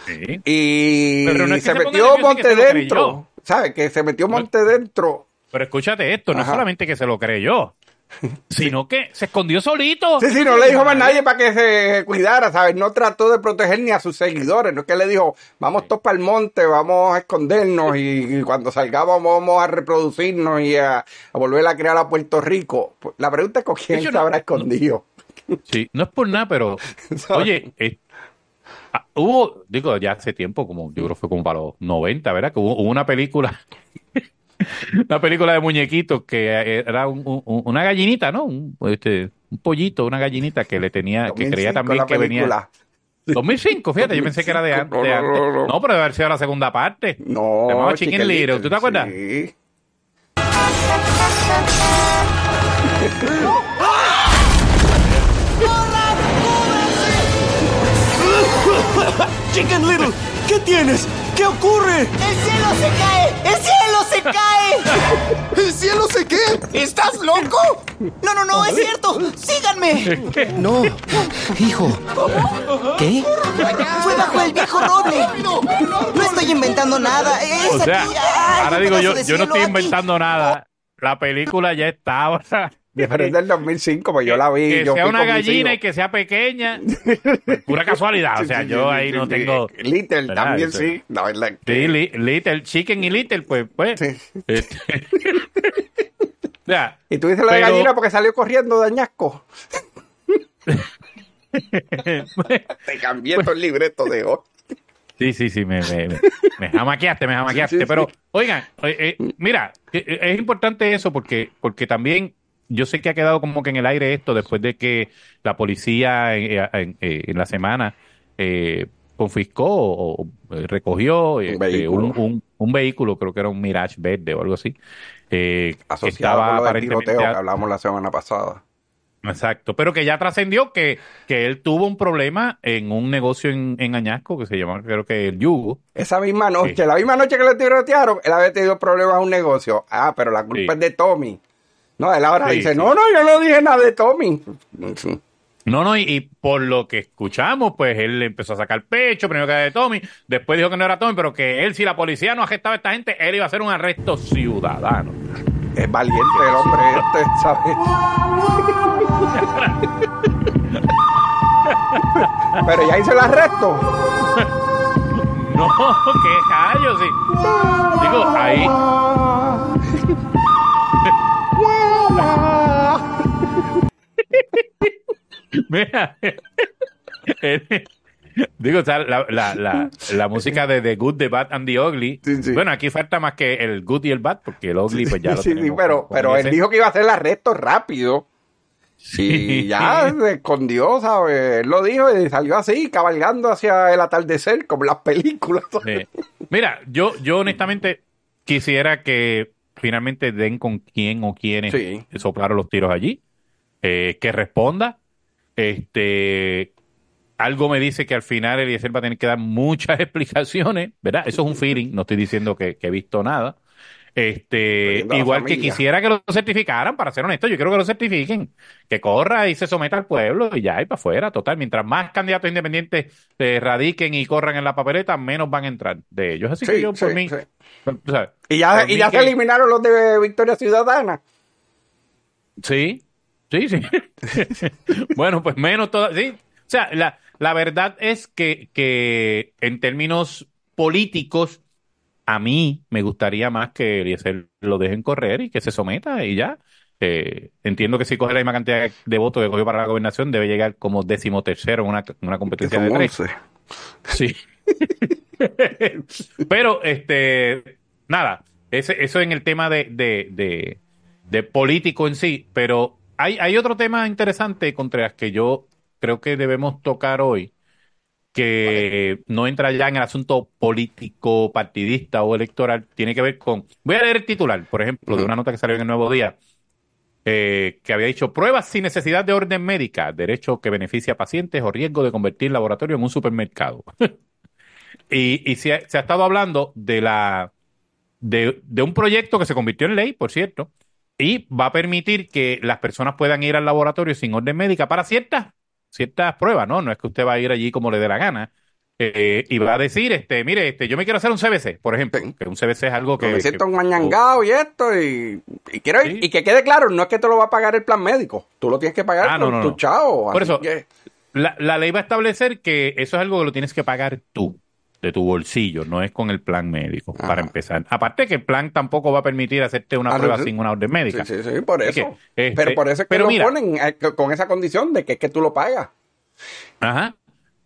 sí. y Pero no es que se metió monte dentro. ¿sabes? Que se metió monte dentro. Pero escúchate esto, no Ajá. solamente que se lo creyó, [laughs] sino que se escondió solito. Sí, sí, no le dijo más nadie para que se cuidara, ¿sabes? No trató de proteger ni a sus seguidores, no es que le dijo, vamos todos para el monte, vamos a escondernos y, y cuando salgamos vamos a reproducirnos y a, a volver a crear a Puerto Rico. Pues, La pregunta es con quién se no- habrá escondido. Sí, no es por nada, pero [laughs] oye, eh, ah, hubo, digo, ya hace tiempo, como yo creo que fue como para los 90, ¿verdad? Que hubo, hubo una película, una película de muñequitos que eh, era un- un- una gallinita, ¿no? Un, este, un pollito, una gallinita que le tenía, que 2005 creía también la que venía. película. [laughs] 2005, fíjate, yo pensé que era de, an- No, de no, antes. no, No, no. pero debe haber sido la segunda parte. No, Se llamaba Chicken Chicken Little, ¿tú te acuerdas? Sí. [laughs] Chicken Little, ¿qué tienes? ¿Qué ocurre? ¡El cielo se cae! ¡El cielo se cae! [laughs] ¿El cielo se qué? ¿Estás loco? No, no, no, es cierto. Síganme. No, hijo. ¿Qué? Fue bajo el viejo roble. No estoy inventando nada. Es O sea, aquí. Ay, ahora digo yo, yo no estoy aquí. inventando nada. La película ya estaba. Pero es del 2005, pues yo la vi. que yo sea una gallina y que sea pequeña. Pura casualidad. O sea, yo ahí no tengo. Little ¿verdad? también, sí. La verdad Sí, li- Little, Chicken y Little, pues, pues. Sí. Este- [laughs] o sea, Y tú dices la de gallina porque salió corriendo de añasco. [laughs] Te cambié todo el libreto de hoy. Sí, sí, sí, me, me, me, me jamaqueaste, me jamaqueaste. Sí, sí, Pero, sí. oigan, eh, eh, mira, eh, es importante eso porque, porque también yo sé que ha quedado como que en el aire esto después de que la policía eh, en, eh, en la semana eh, confiscó o, eh, recogió eh, Un vehículo. un, un- un vehículo, creo que era un Mirage verde o algo así. eh, que Asociado con lo aparentemente tiroteo a- que hablamos la semana pasada. Exacto, pero que ya trascendió que, que él tuvo un problema en un negocio en, en Añasco que se llama, creo que el Yugo. Esa misma noche, Sí. la misma noche que le tirotearon, él había tenido problemas en un negocio. Ah, pero la culpa Sí. es de Tommy. No, él ahora Sí, dice, sí. no, no, yo no dije nada de Tommy. No, no, y, y por lo que escuchamos, pues él empezó a sacar pecho, primero que era de Tommy, después dijo que no era Tommy, pero que él, si la policía no arrestaba a esta gente, él iba a hacer un arresto ciudadano. Es valiente el hombre este, ¿sabes? pero ya hizo el arresto. [laughs] No, qué callo, sí. Digo, ahí. Mira, digo, o sea, la, la, la, la música de The Good, The Bad and The Ugly. Sí, sí. Bueno, aquí falta más que el Good y el Bad, porque el Ugly, pues ya lo sí, tenemos pero, pero él dijo que iba a hacer el arresto rápido. Y ya se escondió, ¿sabes? Él lo dijo y salió así, cabalgando hacia el atardecer, como las películas. Mira, yo, yo honestamente quisiera que finalmente den con quién o quiénes soplaron los tiros allí, eh, que responda. Este, algo me dice que al final Eliezer va a tener que dar muchas [laughs] explicaciones, ¿verdad? Eso es un feeling, no estoy diciendo que, que he visto nada. Este, igual que quisiera que lo certificaran, para ser honesto, yo quiero que lo certifiquen, que corra y se someta al pueblo y ya, y para afuera, total. Mientras más candidatos independientes se radiquen y corran en la papeleta, menos van a entrar de ellos. Así que Sí, yo, por mí, sí. Y ya, y se que- eliminaron los de Victoria Ciudadana. Sí, sí, sí. [laughs] bueno, pues menos todo. Sí. O sea, la, la verdad es que, que en términos políticos, a mí me gustaría más que Eliezer lo dejen correr y que se someta y ya. Eh, entiendo que si coge la misma cantidad de votos que cogió para la gobernación, debe llegar como décimo tercero en una, una competencia de tres. 11. Sí. [laughs] Pero, este, nada, ese, eso en el tema de, de, de, de político en sí, pero hay, hay otro tema interesante, Contreras, que yo creo que debemos tocar hoy, que no entra ya en el asunto político, partidista o electoral, tiene que ver con, voy a leer el titular, por ejemplo, de una nota que salió en el Nuevo Día, eh, que había dicho pruebas sin necesidad de orden médica, derecho que beneficia a pacientes o riesgo de convertir laboratorio en un supermercado. [laughs] y y se, ha, se ha estado hablando de la de, de un proyecto que se convirtió en ley, por cierto, y va a permitir que las personas puedan ir al laboratorio sin orden médica para ciertas ciertas pruebas, ¿no? No es que usted va a ir allí como le dé la gana. eh, y va a decir, este, mire, este, yo me quiero hacer un CBC, por ejemplo, Sí. que un CBC es algo que, me siento que- un mañangao y esto, y, y quiero Sí. y que quede claro, no es que te lo va a pagar el plan médico, tú lo tienes que pagar Ah, no, con no, tu no. chao. Por eso, que- La, la ley va a establecer que eso es algo que lo tienes que pagar tú, de tu bolsillo, no es con el plan médico, Ajá. para empezar. Aparte que el plan tampoco va a permitir hacerte una Ah, prueba sí, sin una orden médica. Sí, sí, sí, por eso. que, este, pero por eso es que pero lo mira, ponen eh, con esa condición de que es que tú lo pagas. Ajá.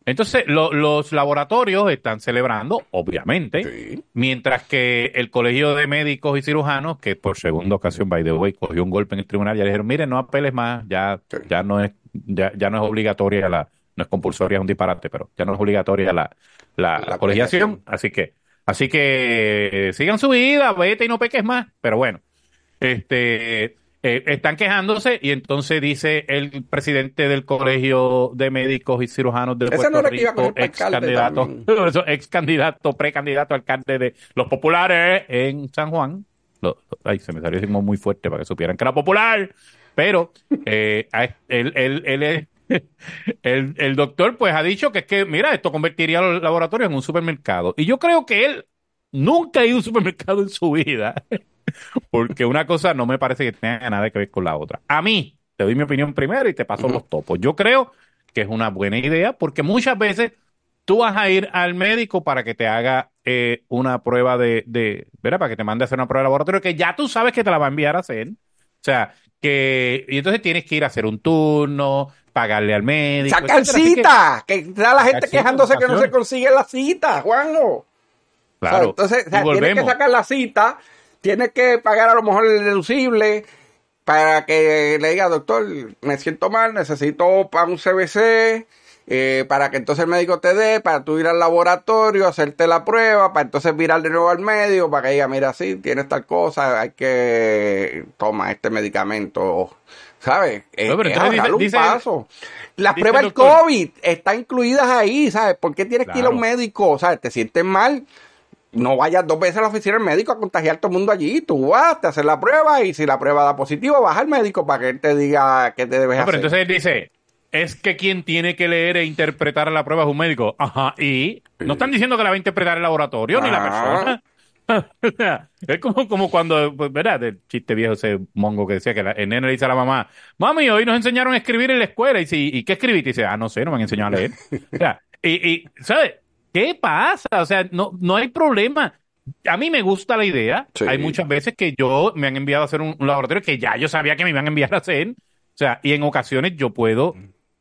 Entonces, lo- los laboratorios están celebrando, obviamente, Sí. mientras que el Colegio de Médicos y Cirujanos, que por segunda ocasión, by the way, cogió un golpe en el tribunal, ya le dijeron, mire, no apeles más, ya, Sí. ya no es, ya, ya no es obligatoria la, no es compulsoria, es un disparate, pero ya no es obligatoria la, la, La colegiación, así que, así que eh, sigan su vida, vete y no peques más, pero bueno. Este, eh, están quejándose y entonces dice el presidente del Colegio de Médicos y Cirujanos de Ese Puerto no Rico, ex candidato, [laughs] ex candidato, precandidato alcalde de los populares en San Juan. Lo- ay, se me salió muy fuerte para que supieran que era popular. Pero eh, él, él- él es- el, el doctor pues ha dicho que es que, mira, esto convertiría los laboratorios en un supermercado. Y yo creo que él nunca ha ido a un supermercado en su vida. [laughs] Porque una cosa no me parece que tenga nada que ver con la otra. A mí, te doy mi opinión primero y te paso los topos. Yo creo que es una buena idea porque muchas veces tú vas a ir al médico para que te haga eh, una prueba de, de, ¿verdad? Para que te mande a hacer una prueba de laboratorio que ya tú sabes que te la va a enviar a hacer. O sea, que, y entonces tienes que ir a hacer un turno, pagarle al médico. Sacar etcétera. Así que- cita, que está la gente cita, quejándose que no se consigue la cita, Juanjo. O sea, claro. entonces, o sea, tienes que sacar la cita, tienes que pagar a lo mejor el deducible para que le diga, doctor, me siento mal, necesito para un CBC, eh, para que entonces el médico te dé, para tú ir al laboratorio, hacerte la prueba, para entonces virar de nuevo al médico, para que diga, mira, sí, tienes tal cosa, hay que toma este medicamento, ¿sabes? Es, No, pero es entonces ahorrar un dice- paso. Las dice pruebas el del COVID están incluidas ahí, ¿sabes? ¿Por qué tienes que ir a un médico? ¿Sabes? Te sientes mal, no vayas dos veces a la oficina del médico a contagiar a todo el mundo allí. Tú vas, te haces la prueba y si la prueba da positivo, vas al médico para que él te diga qué te debes No, pero hacer. entonces él dice, es que quien tiene que leer e interpretar la prueba es un médico. Ajá, y no están diciendo que la va a interpretar el laboratorio ni la Ah. persona. [laughs] es como, como cuando, pues, ¿verdad? El chiste viejo ese mongo que decía que la, el nene le dice a la mamá, mami, hoy nos enseñaron a escribir en la escuela. Y, si, ¿y qué escribiste? Y dice, ah, no sé, no me han enseñado a leer. [laughs] O sea, y, y, ¿sabes? ¿Qué pasa? O sea, no, no hay problema. A mí me gusta la idea. Sí. Hay muchas veces que yo me han enviado a hacer un, un laboratorio que ya yo sabía que me iban a enviar a hacer. O sea, y en ocasiones yo puedo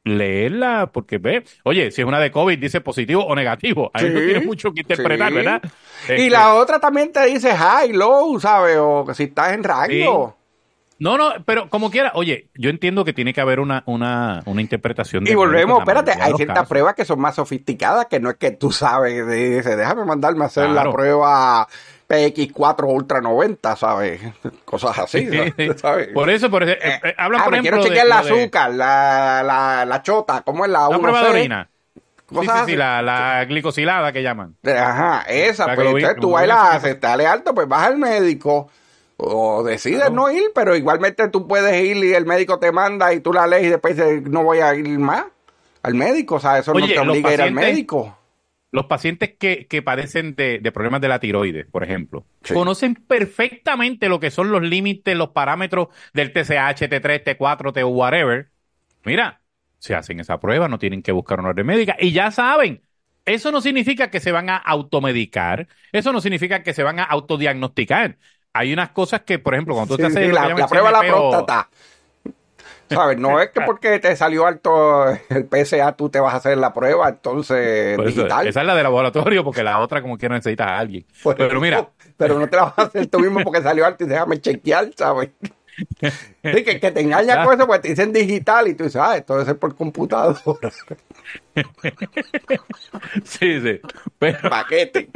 leerla porque ve, oye, si es una de COVID dice positivo o negativo. Ahí no tiene mucho que interpretar, sí. ¿verdad? Y Este, la otra también te dice high, low, ¿sabes? O que si estás en rango. No, no, pero como quiera, oye, yo entiendo que tiene que haber una, una, una interpretación. Y del volvemos, espérate, de hay ciertas casos. pruebas que son más sofisticadas, que no es que tú sabes, dice, déjame mandarme a hacer la prueba PX4 Ultra 90, ¿sabes? [laughs] Cosas así, [laughs] ¿sabes? Por eso, por eso, eh, eh, hablan ah, por ejemplo quiero chequear el de- azúcar, la, la, la chota, ¿cómo es la la 1 prueba de orina. Sí, Cosas sí, así. sí, la, la glicosilada que llaman. Ajá, esa, La pues entonces tú haces, dale alto, pues vas al médico. O decides no ir, pero igualmente tú puedes ir y el médico te manda y tú la lees y después dices, no voy a ir más al médico, o sea, eso Oye, no te obliga a ir al médico. Los pacientes que, que padecen de, de problemas de la tiroides, por ejemplo, Sí. conocen perfectamente lo que son los límites, los parámetros del TSH, T3, T4, T whatever. Mira, se hacen esa prueba, no tienen que buscar una orden médica y ya saben. Eso no significa que se van a automedicar, eso no significa que se van a autodiagnosticar. Hay unas cosas que, por ejemplo, cuando tú Sí, te haces sí, la, prueba de la próstata. ¿Sabes? No es que [laughs] porque te salió alto el PSA tú te vas a hacer la prueba, entonces Por eso, digital. esa es la de laboratorio, porque la otra, como quiera, necesitas a alguien. Pero eso, mira, Pero no te la vas a hacer tú mismo porque salió alto y déjame chequear, ¿sabes? [laughs] Sí, que, que te engañas Ah. con eso, pues te dicen digital y tú dices, ah, esto debe ser por computadora, [laughs] sí, sí. Pero, paquete.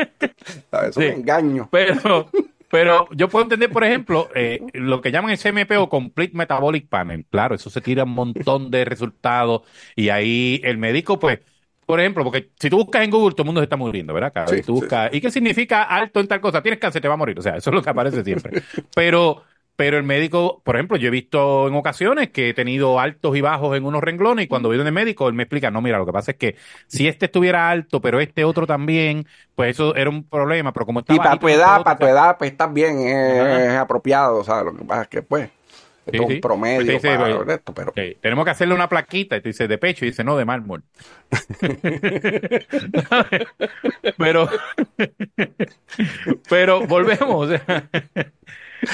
¿Sabes? Es un engaño. Pero, pero yo puedo entender, por ejemplo, eh, lo que llaman el CMP o Complete Metabolic Panel. Claro, eso se tira un montón de resultados y ahí el médico, pues, por ejemplo, porque si tú buscas en Google, todo el mundo se está muriendo, ¿verdad? Cada Sí, vez tú sí, buscas, ¿y qué significa alto en tal cosa? Tienes cáncer, te va a morir. O sea, eso es lo que aparece siempre. Pero, pero el médico, por ejemplo, yo he visto en ocasiones que he tenido altos y bajos en unos renglones y cuando donde el médico, él me explica, no, mira, lo que pasa es que si este estuviera alto, pero este otro también, pues eso era un problema, pero como está Y para tu edad, para tu o sea, edad, pues bien, es, es apropiado, ¿sabes? Lo que pasa es que, pues, es Sí, un sí. promedio Pues te dice, para pues, esto, pero... Ok, tenemos que hacerle una plaquita y tú dices de pecho y dice no de mármol. [laughs] [laughs] pero, [laughs] pero volvemos.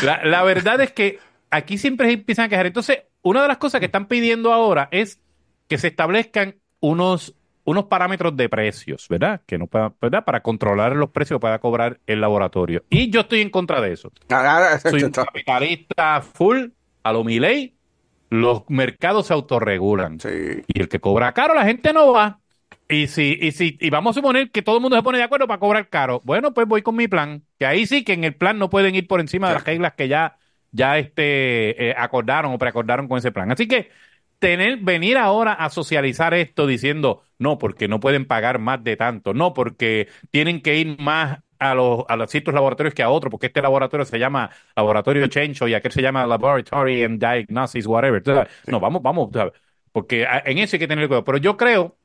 La, la verdad es que aquí siempre empiezan a quejar. Entonces, una de las cosas que están pidiendo ahora es que se establezcan unos, unos parámetros de precios, ¿verdad? Que no pueda, ¿verdad? Para controlar los precios que pueda cobrar el laboratorio. Y yo estoy en contra de eso. Ah, Soy un [laughs] capitalista full a lo Milei. Los mercados se autorregulan. Sí. Y el que cobra caro, la gente no va. Y si, y si, y vamos a suponer que todo el mundo se pone de acuerdo para cobrar caro. Bueno, pues voy con mi plan. Que ahí sí que en el plan no pueden ir por encima de las reglas que ya ya este, eh, acordaron o preacordaron con ese plan. Así que tener, venir ahora a socializar esto diciendo, no, porque no pueden pagar más de tanto, no, porque tienen que ir más a los, a los ciertos laboratorios que a otros, porque este laboratorio se llama Laboratorio Chencho y aquel se llama Laboratory and Diagnosis, whatever. No, vamos, vamos, porque en eso hay que tener cuidado. Pero yo creo,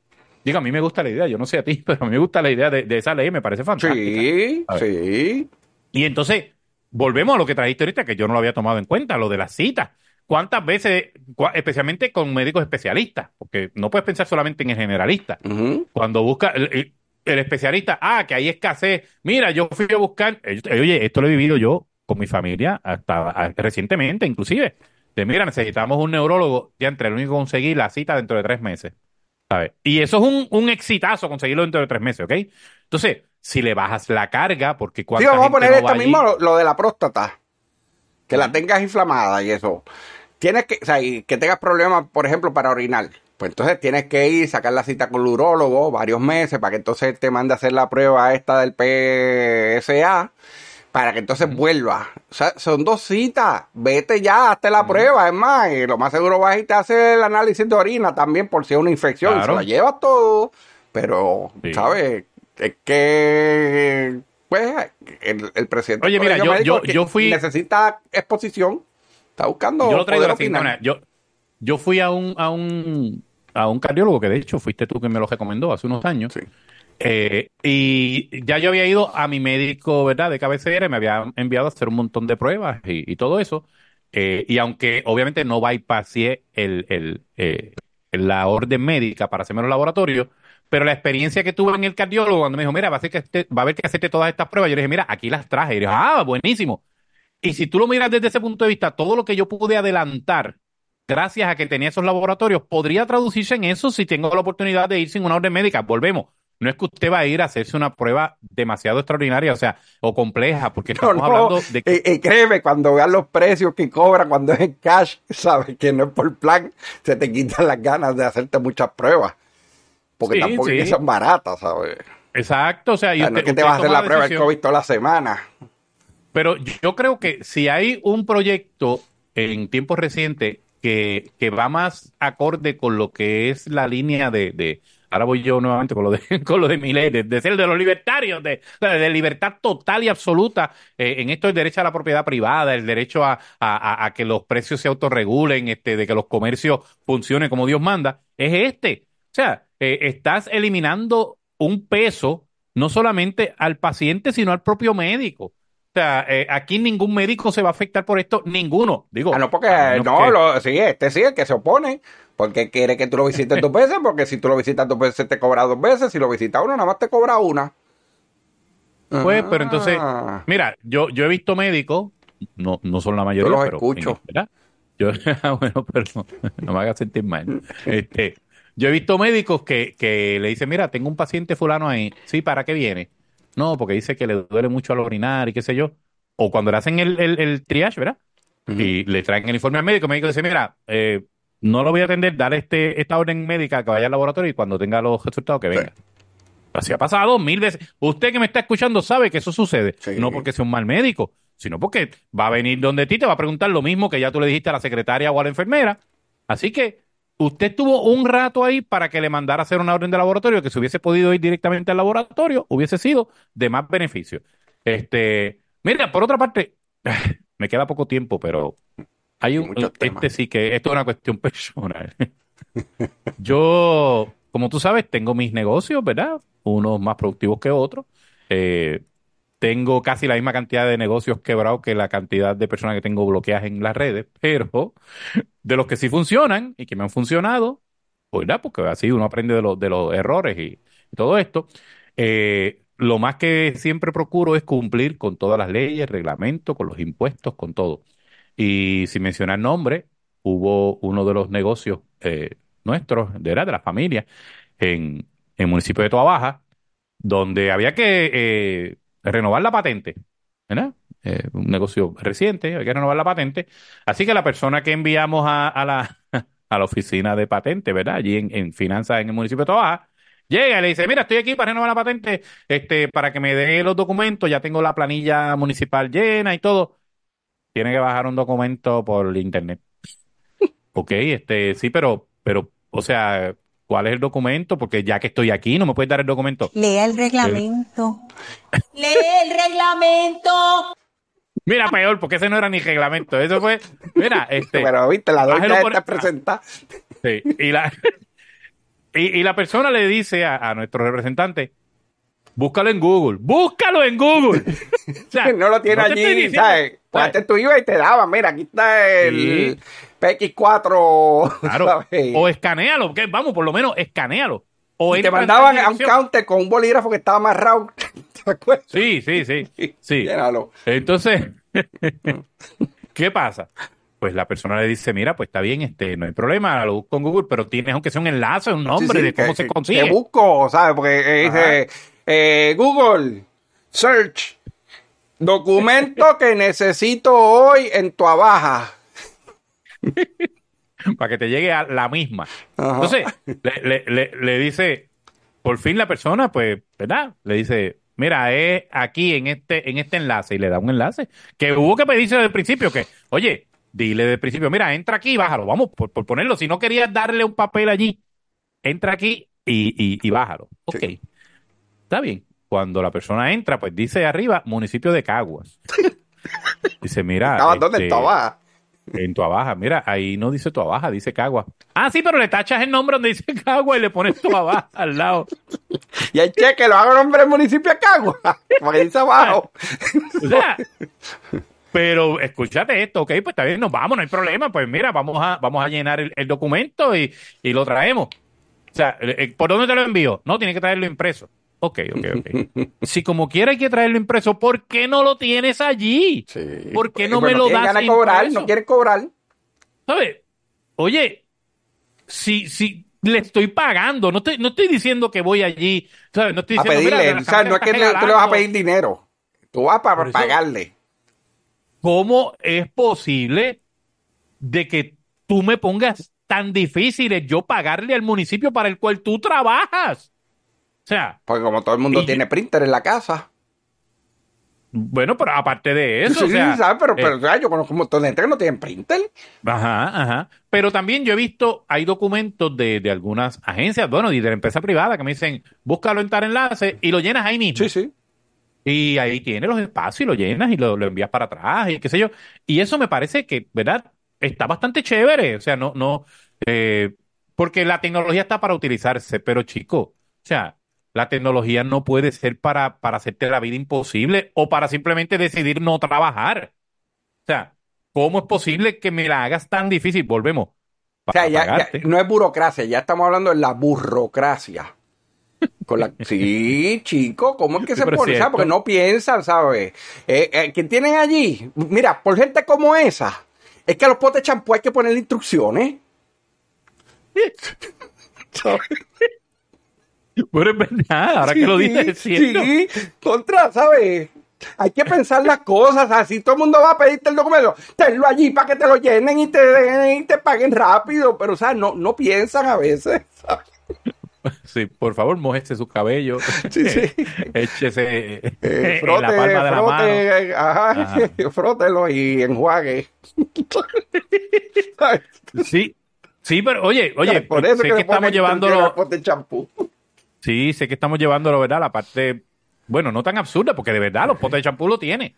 digo, a mí me gusta la idea, yo no sé a ti, [laughs] pero a mí me gusta la idea de, de esa ley, me parece fantástica. Sí, sí. Y entonces, volvemos a lo que trajiste ahorita, que yo no lo había tomado en cuenta, lo de las citas. ¿Cuántas veces, especialmente con médicos especialistas? Porque no puedes pensar solamente en el generalista. Cuando busca el, especialista, ah, que hay escasez. Mira, yo fui a buscar, oye, esto lo he vivido yo con mi familia hasta recientemente, inclusive. De mira, necesitamos un neurólogo, ya entre el único que conseguir la cita dentro de tres meses. Y eso es un, un exitazo conseguirlo dentro de tres meses, ¿ok? Entonces, si le bajas la carga, porque cuando. Sí, vamos a poner esto mismo, lo, de la próstata. Que la tengas inflamada y eso. Tienes que, o sea, y que tengas problemas, por ejemplo, para orinar. Pues entonces tienes que ir, sacar la cita con el urólogo varios meses para que entonces te mande a hacer la prueba esta del PSA para que entonces vuelva. O sea, son dos citas. Vete ya, hazte la prueba. Es más, y lo más seguro vas a irte a hacer el análisis de orina también por si es una infección. Se la llevas todo. Pero, ¿sabes? es que pues el, presidente Oye, mira, yo, yo, fui necesita exposición, está buscando Yo lo traigo yo, yo fui a un a un a un cardiólogo que de hecho fuiste tú que me lo recomendó hace unos años. Eh, y ya yo había ido a mi médico, ¿verdad? De cabecera me había enviado a hacer un montón de pruebas y, todo eso. Eh, y aunque obviamente no bypassé el, el, eh, la orden médica para hacerme los laboratorios, pero la experiencia que tuve en el cardiólogo, cuando me dijo, mira, va a, que va a haber que hacerte todas estas pruebas, yo le dije, mira, aquí las traje. Y dije, ah, buenísimo. Y si tú lo miras desde ese punto de vista, todo lo que yo pude adelantar, gracias a que tenía esos laboratorios, podría traducirse en eso si tengo la oportunidad de ir sin una orden médica. Volvemos. No es que usted va a ir a hacerse una prueba demasiado extraordinaria, o sea, o compleja, porque estamos hablando de que... Y, créeme, cuando vean los precios que cobran, cuando es en cash, sabes que no es por plan, se te quitan las ganas de hacerte muchas pruebas. Porque tampoco son baratas, ¿sabes? Exacto, o sea, y no es que te vas a hacer la prueba del COVID toda la semana. Pero yo creo que si hay un proyecto en tiempos recientes que, que va más acorde con lo que es la línea de, de ahora voy yo nuevamente con lo de, [laughs] con lo de mi ley, de, ser de los libertarios, de, de libertad total y absoluta. Eh, en esto el derecho a la propiedad privada, el derecho a, a, a, que los precios se autorregulen, este, de que los comercios funcionen como Dios manda, es este. O sea, eh, estás eliminando un peso no solamente al paciente, sino al propio médico. O sea, eh, aquí ningún médico se va a afectar por esto, ninguno. Digo, ah, no, porque no, Lo, sí, este sí, el que se opone, porque quiere que tú lo visites dos veces, porque si tú lo visitas dos veces te cobra dos veces, si lo visitas uno, nada más te cobra una. Pues, pero entonces, ah. mira, yo, yo he visto médicos, no, no son la mayoría, yo los pero escucho. Yo, [laughs] ah, bueno, perdón, [laughs] no me hagas sentir mal. Este, yo he visto médicos que, que le dicen, mira, tengo un paciente fulano ahí. Sí, ¿para qué viene? No, porque dice que le duele mucho al orinar y qué sé yo. O cuando le hacen el, el, triage, ¿verdad? Y le traen el informe al médico, el médico dice, mira, eh, no lo voy a atender, dale este, esta orden médica que vaya al laboratorio y cuando tenga los resultados que venga. Así ha pasado mil veces. Usted que me está escuchando sabe que eso sucede. No porque sea un mal médico, sino porque va a venir donde ti, te va a preguntar lo mismo que ya tú le dijiste a la secretaria o a la enfermera. Así que usted tuvo un rato ahí para que le mandara hacer una orden de laboratorio, que si hubiese podido ir directamente al laboratorio, hubiese sido de más beneficio. Este, mira, por otra parte, [laughs] me queda poco tiempo, pero hay un, este sí que esto es una cuestión [laughs] personal. Yo, como tú sabes, tengo mis negocios, ¿verdad? Unos más productivos que otros. Eh, tengo casi la misma cantidad de negocios quebrados que la cantidad de personas que tengo bloqueadas en las redes, [laughs] pero de los que sí funcionan y que me han funcionado, pues nada, porque así uno aprende de, los de los errores y, todo esto. Eh, lo más que siempre procuro es cumplir con todas las leyes, reglamentos, con los impuestos, con todo. Y sin mencionar nombre, hubo uno de los negocios eh, nuestros, de, de la familia, en, el municipio de Toa Baja, donde había que eh, renovar la patente, ¿verdad? Eh, un negocio reciente, hay que renovar la patente. Así que la persona que enviamos a, la, [laughs] a la oficina de patente, ¿verdad? Allí en, en finanzas en el municipio de Tobaja, llega y le dice, mira, estoy aquí para renovar la patente, este, para que me dé los documentos, ya tengo la planilla municipal llena y todo. Tiene que bajar un documento por internet. [laughs] Ok, este, sí, pero, pero, o sea, ¿cuál es el documento? Porque ya que estoy aquí, no me puedes dar el documento. Lea el reglamento. [laughs] ¡Lee el reglamento! Mira, peor, porque ese no era ni reglamento. Eso fue, mira, [laughs] este. Pero viste, la doña por- está presentada. Sí, y la, y, y la persona le dice a, a nuestro representante, búscalo en Google, búscalo en Google. O sea, no lo tiene no allí, ¿sabes? Pues antes tú ibas y te daban, mira, aquí está el Sí. PX4, Claro. ¿sabes? O escanealo, que vamos, por lo menos escanealo. O y te mandaban a un counter con un bolígrafo que estaba amarrado. [laughs] ¿Te acuerdas? Sí, sí, sí. Sí. Llénalo. Entonces, [laughs] ¿qué pasa? Pues la persona le dice, mira, pues está bien, este, no hay problema, lo busco en Google, pero tienes aunque sea un enlace, un nombre Sí, sí, de cómo que- se consigue. Que busco, ¿sabes? Porque eh, dice eh, Google, search, documento que necesito hoy en tu abaja. para que te llegue a la misma. Ajá. Entonces, le, le- le- le dice, por fin la persona, pues, ¿verdad? Le dice, mira, es aquí en este, en este enlace, y le da un enlace, que hubo que pedirse desde el principio, que, oye, dile desde el principio, mira, entra aquí y bájalo, vamos, por, por ponerlo, si no querías darle un papel allí, entra aquí y, y, y bájalo. Ok, está bien. Cuando la persona entra, pues dice arriba, municipio de Caguas. [laughs] Dice, mira. Estaba ¿dónde? En este, tu abaja. en tu abaja, mira, ahí no dice tu abaja, dice Cagua. Ah, sí, pero le tachas el nombre donde dice Cagua y le pones tu abaja [laughs] al lado. Y el cheque lo hago nombre del municipio de Cagua. Porque dice abajo. [laughs] O sea, pero escúchate esto, ok, pues está bien, nos vamos, no hay problema. Pues mira, vamos a, vamos a llenar el, el documento y, y lo traemos. O sea, eh, eh, ¿por dónde te lo envío? No, tiene que traerlo impreso. Ok, ok, ok. Si como quiera hay que traerlo impreso, ¿por qué no lo tienes allí? ¿Por qué no me lo das cobrar, impreso? no quiere cobrar. ¿Sabes? Oye, si, si le estoy pagando, no estoy, no estoy diciendo que voy allí, ¿sabes? No estoy A diciendo, mira, pedirle. la O sea, no es que le- tú le vas a pedir dinero. Tú vas para eso- pagarle. ¿Cómo es posible de que tú me pongas tan difíciles yo pagarle al municipio para el cual tú trabajas? O sea, Porque como todo el mundo Y- tiene printer en la casa. bueno, pero aparte de eso, sí, o sea, sí, ¿sabes? Pero, eh, pero sea, yo conozco un montón de gente que no tienen printer. Ajá, ajá. Pero también yo he visto, hay documentos de, de algunas agencias, bueno, y de la empresa privada que me dicen, búscalo en tal enlace y lo llenas ahí mismo. Sí, sí. Y ahí tienes los espacios y lo llenas y lo, lo envías para atrás y qué sé yo. Y eso me parece que, ¿verdad? Está bastante chévere. O sea, no, no, eh, porque la tecnología está para utilizarse, pero chico, o sea, la tecnología no puede ser para, para hacerte la vida imposible o para simplemente decidir no trabajar. O sea, ¿cómo es posible que me la hagas tan difícil? Volvemos. O sea, ya, no es burocracia, ya estamos hablando de la burocracia. Con la, [laughs] sí, chico, ¿cómo es que Sí, se pone? Cierto. Porque no piensan, ¿sabes? Eh, eh, ¿Qué tienen allí? Mira, por gente como esa, es que a los potes de champú hay que ponerle instrucciones. [laughs] [laughs] Pero es verdad, ahora que lo dices. Sí, contra, ¿sabes? Hay que pensar las cosas, así todo el mundo va a pedirte el documento, tenlo allí para que te lo llenen y te, den y te paguen rápido, pero, o sea, no, no piensan a veces, ¿sabes? Sí, por favor, mojese su cabello. [laughs] Sí, sí. [laughs] Échese Eh, en frote, la palma de la mano. frote, ajá, Ajá. [laughs] frótelo y enjuague. Sí, sí, pero oye, oye, Por eso sé que, que, estamos llevándolo, sí, sé que estamos llevándolo, ¿verdad? La parte, bueno, no tan absurda, porque de verdad los potes de champú lo tiene.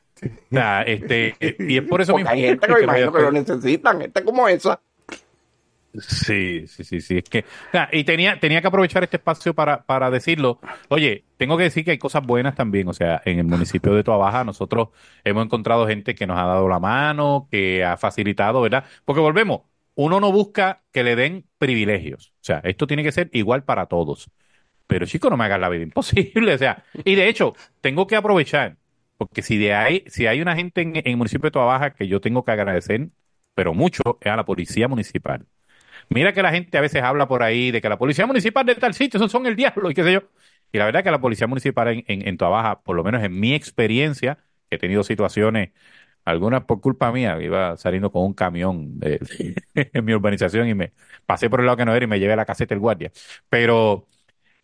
O sea, este, eh, y es por eso Porque mismo. hay gente [laughs] que me imagino lo necesitan, gente como esa. Sí, sí, sí, sí. Es que, o sea, y tenía, tenía que aprovechar este espacio para, para decirlo. Oye, tengo que decir que hay cosas buenas también. O sea, en el municipio de Tuabaja nosotros hemos encontrado gente que nos ha dado la mano, que ha facilitado, ¿verdad? Porque volvemos, uno no busca que le den privilegios. O sea, esto tiene que ser igual para todos. Pero chico, no me hagas la vida imposible. O sea, y de hecho, tengo que aprovechar, porque si de ahí, si hay una gente en, el municipio de Tuabaja que yo tengo que agradecer, pero mucho, es a la policía municipal. Mira que la gente a veces habla por ahí de que la policía municipal de tal sitio, esos son el diablo y qué sé yo. Y la verdad que la policía municipal en, en, Tuabaja, por lo menos en mi experiencia, he tenido situaciones, algunas por culpa mía, iba saliendo con un camión [laughs] en mi urbanización y me pasé por el lado que no era y me llevé a la caseta del guardia. Pero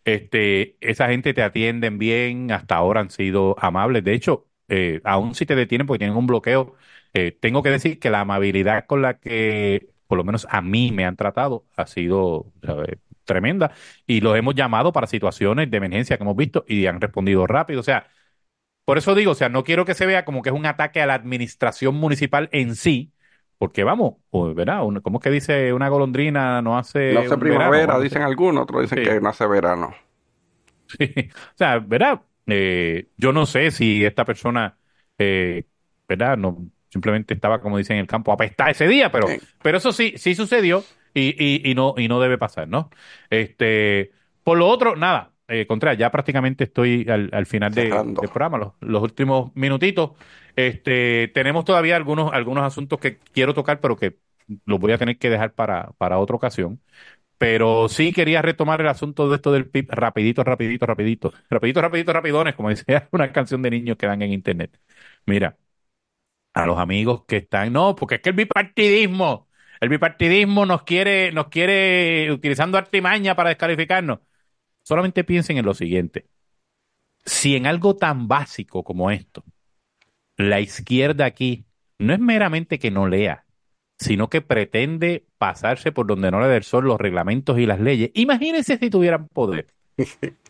este, esa gente te atienden bien, hasta ahora han sido amables. De hecho, eh, aún si te detienen porque tienen un bloqueo, eh, tengo que decir que la amabilidad con la que, por lo menos a mí me han tratado, ha sido tremenda. Y los hemos llamado para situaciones de emergencia que hemos visto y han respondido rápido. O sea, por eso digo, o sea, no quiero que se vea como que es un ataque a la administración municipal en sí, porque vamos, pues, ¿verdad? ¿Cómo es que dice una golondrina no hace No hace primavera, verano? Dicen algunos, otros dicen Sí. que no hace verano. Sí. O sea, ¿verdad? Eh, yo no sé si esta persona, eh, ¿verdad? No, simplemente estaba, como dicen en el campo, apestada ese día, pero, Sí. pero eso sí, sí sucedió y, y, y no, y no debe pasar, ¿no? Este, por lo otro, nada, eh, Contreras, ya prácticamente estoy al, al final de- del programa, los, los últimos minutitos. Este, tenemos todavía algunos, algunos asuntos que quiero tocar, pero que los voy a tener que dejar para, para otra ocasión. Pero sí quería retomar el asunto de esto del PIB rapidito, rapidito, rapidito. Rapidito, rapidito, rapidones, como decía [laughs] una canción de niños que dan en internet. Mira, a los amigos que están, no, porque es que el bipartidismo, el bipartidismo nos quiere, nos quiere utilizando artimaña para descalificarnos. Solamente piensen en lo siguiente. Si en algo tan básico como esto, la izquierda aquí no es meramente que no lea, sino que pretende pasarse por donde no le dé el sol los reglamentos y las leyes. Imagínense si tuvieran poder. [laughs]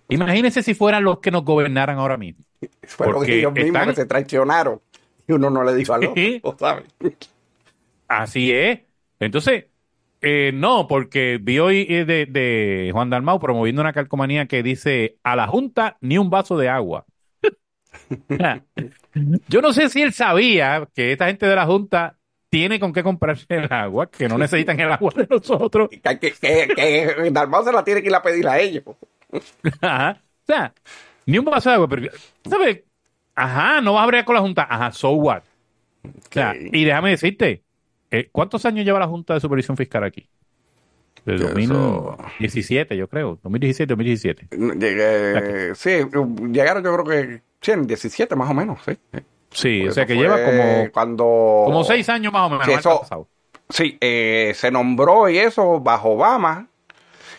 Imagínense si fueran los que nos gobernaran ahora mismo. Fueron Porque ellos mismos están- que se traicionaron y uno no le dijo al [laughs] otro, ¿sabes? Así es. Entonces, eh, no, porque vi hoy eh, de, de Juan Dalmau promoviendo una calcomanía que dice a la Junta ni un vaso de agua. [laughs] Yo no sé si él sabía que esta gente de la Junta tiene con qué comprarse el agua, que no necesitan el agua de nosotros. Que, que, Dalmau se la tiene que ir a pedir a ellos. Ajá. O sea, ni un vaso de agua. Pero, ¿sabes? Ajá, no vas a bregar con la Junta. Ajá, so what? O sea, y déjame decirte, eh, ¿cuántos años lleva la Junta de Supervisión Fiscal aquí? De Eso- 2017, yo creo. 2017, 2017. Llegué, sí, llegaron yo creo que sí, en 17 más o menos, sí. Sí, o sea que lleva como, Cuando... como seis años más o menos. Eso-. Sí, eh, se nombró y eso bajo Obama,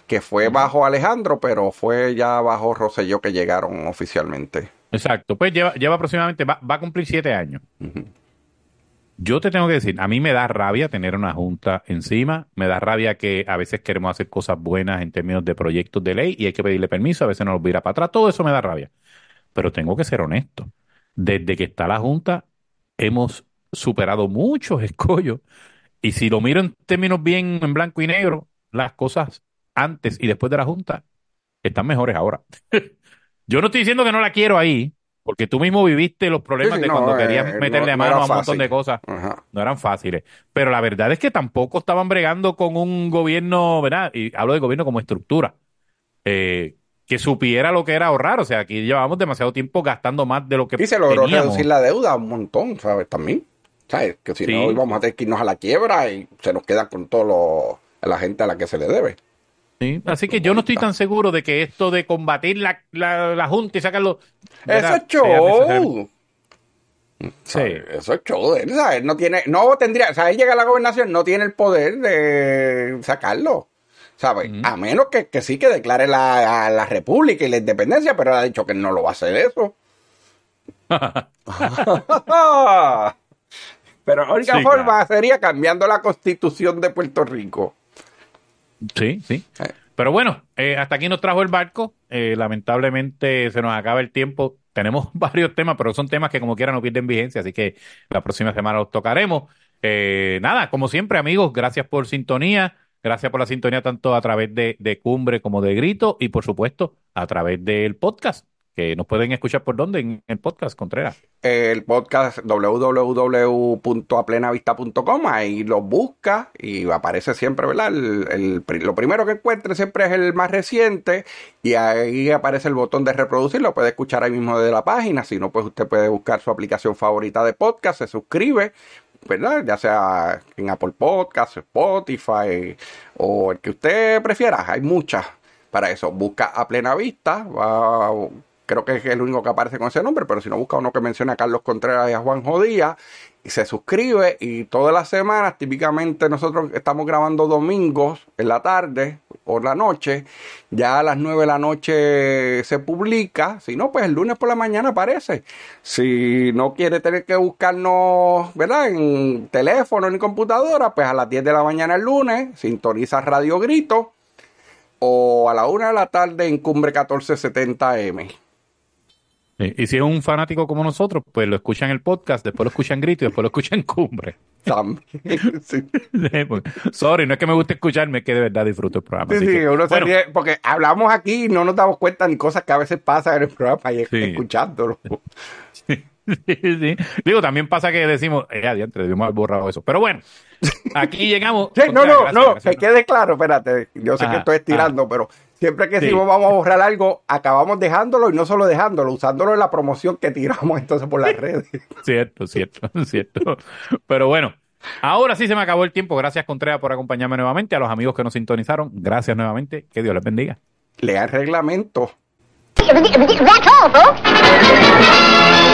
que fue bajo Alejandro, pero fue ya bajo Rosselló que llegaron oficialmente. Exacto. Pues lleva, lleva aproximadamente, va, va a cumplir siete años. Yo te tengo que decir, a mí me da rabia tener una junta encima, me da rabia que a veces queremos hacer cosas buenas en términos de proyectos de ley y hay que pedirle permiso, a veces nos vira para atrás, todo eso me da rabia. Pero tengo que ser honesto. Desde que está la junta, hemos superado muchos [laughs] escollos y si lo miro en términos bien en blanco y negro, las cosas antes y después de la junta están mejores ahora. [laughs] Yo no estoy diciendo que no la quiero ahí, porque tú mismo viviste los problemas Sí, sí, de cuando eh, querías no- meterle no mano a un montón de cosas. Ajá. No eran fáciles. Pero la verdad es que tampoco estaban bregando con un gobierno, ¿verdad? Y hablo de gobierno como estructura, eh, que supiera lo que era ahorrar. O sea, aquí llevábamos demasiado tiempo gastando más de lo que Y se logró teníamos. reducir la deuda un montón, ¿sabes? También. ¿Sabes? Que si Sí. no íbamos a tener que irnos a la quiebra y se nos queda con todo lo, la gente a la que se le debe. Sí, Así que yo no estoy tan seguro de que esto de combatir la, la, la Junta y sacarlo... Eso es show. Sí. Eso es show. Él, ¿sabes? No tiene, no tendría, o sea, él llega a la gobernación, no tiene el poder de sacarlo. ¿Sabes? A menos que, que sí que declare la, a la república y la independencia, pero él ha dicho que no lo va a hacer eso. [laughs] [laughs] pero la única Sí, forma claro. sería cambiando la constitución de Puerto Rico. Sí, sí. Eh. Pero bueno, eh, hasta aquí nos trajo el barco. Eh, lamentablemente se nos acaba el tiempo. Tenemos [laughs] varios temas, pero son temas que como quiera no pierden vigencia, así que la próxima semana los tocaremos. Eh, nada, como siempre, amigos, gracias por sintonía. Gracias por la sintonía tanto a través de, de Cumbre como de Grito y por supuesto a través del podcast, que nos pueden escuchar por dónde en el podcast, Contreras. el podcast www.aplenavista.com, ahí lo busca y aparece siempre, ¿verdad? El, lo primero que encuentre siempre es el más reciente y ahí aparece el botón de reproducir, lo puede escuchar ahí mismo de la página, si no, pues usted puede buscar su aplicación favorita de podcast, se suscribe, ¿verdad? Ya sea en Apple Podcast, Spotify o el que usted prefiera, hay muchas para eso. Busca a plena vista, va, creo que es el único que aparece con ese nombre, pero si no busca uno que menciona a Carlos Contreras y a Juan Jodía y se suscribe y todas las semanas, típicamente nosotros estamos grabando domingos en la tarde por la noche. Ya a las 9 de la noche se publica. Si no, pues el lunes por la mañana aparece. Si no quiere tener que buscarnos, ¿verdad? En teléfono ni computadora, pues a las 10 de la mañana el lunes sintoniza Radio Grito. O a la 1 de la tarde en Cumbre 1470M. Sí, Y si es un fanático como nosotros, pues lo escucha en el podcast, después lo escucha en grito y después lo escucha en cumbre. También. Sí. [laughs] Sorry, no es que me guste escucharme, es que de verdad disfruto el programa. Sí, sí, que, uno se bueno, ríe, porque hablamos aquí y no nos damos cuenta ni cosas que a veces pasan en el programa y Sí. escuchándolo. [laughs] sí, sí. Digo, también pasa que decimos, eh, adiante, debimos haber borrado eso. Pero bueno, [laughs] aquí llegamos. Sí, no, no, no, que quede claro, espérate, yo sé Ajá, que estoy estirando, pero siempre que Sí. decimos vamos a borrar algo, acabamos dejándolo y no solo dejándolo, usándolo en la promoción que tiramos entonces por las redes. [laughs] Cierto, cierto, [laughs] cierto. Pero bueno, ahora sí se me acabó el tiempo. Gracias, Contreras, por acompañarme nuevamente. A los amigos que nos sintonizaron, gracias nuevamente. Que Dios les bendiga. Lea el reglamento. That's all, folks.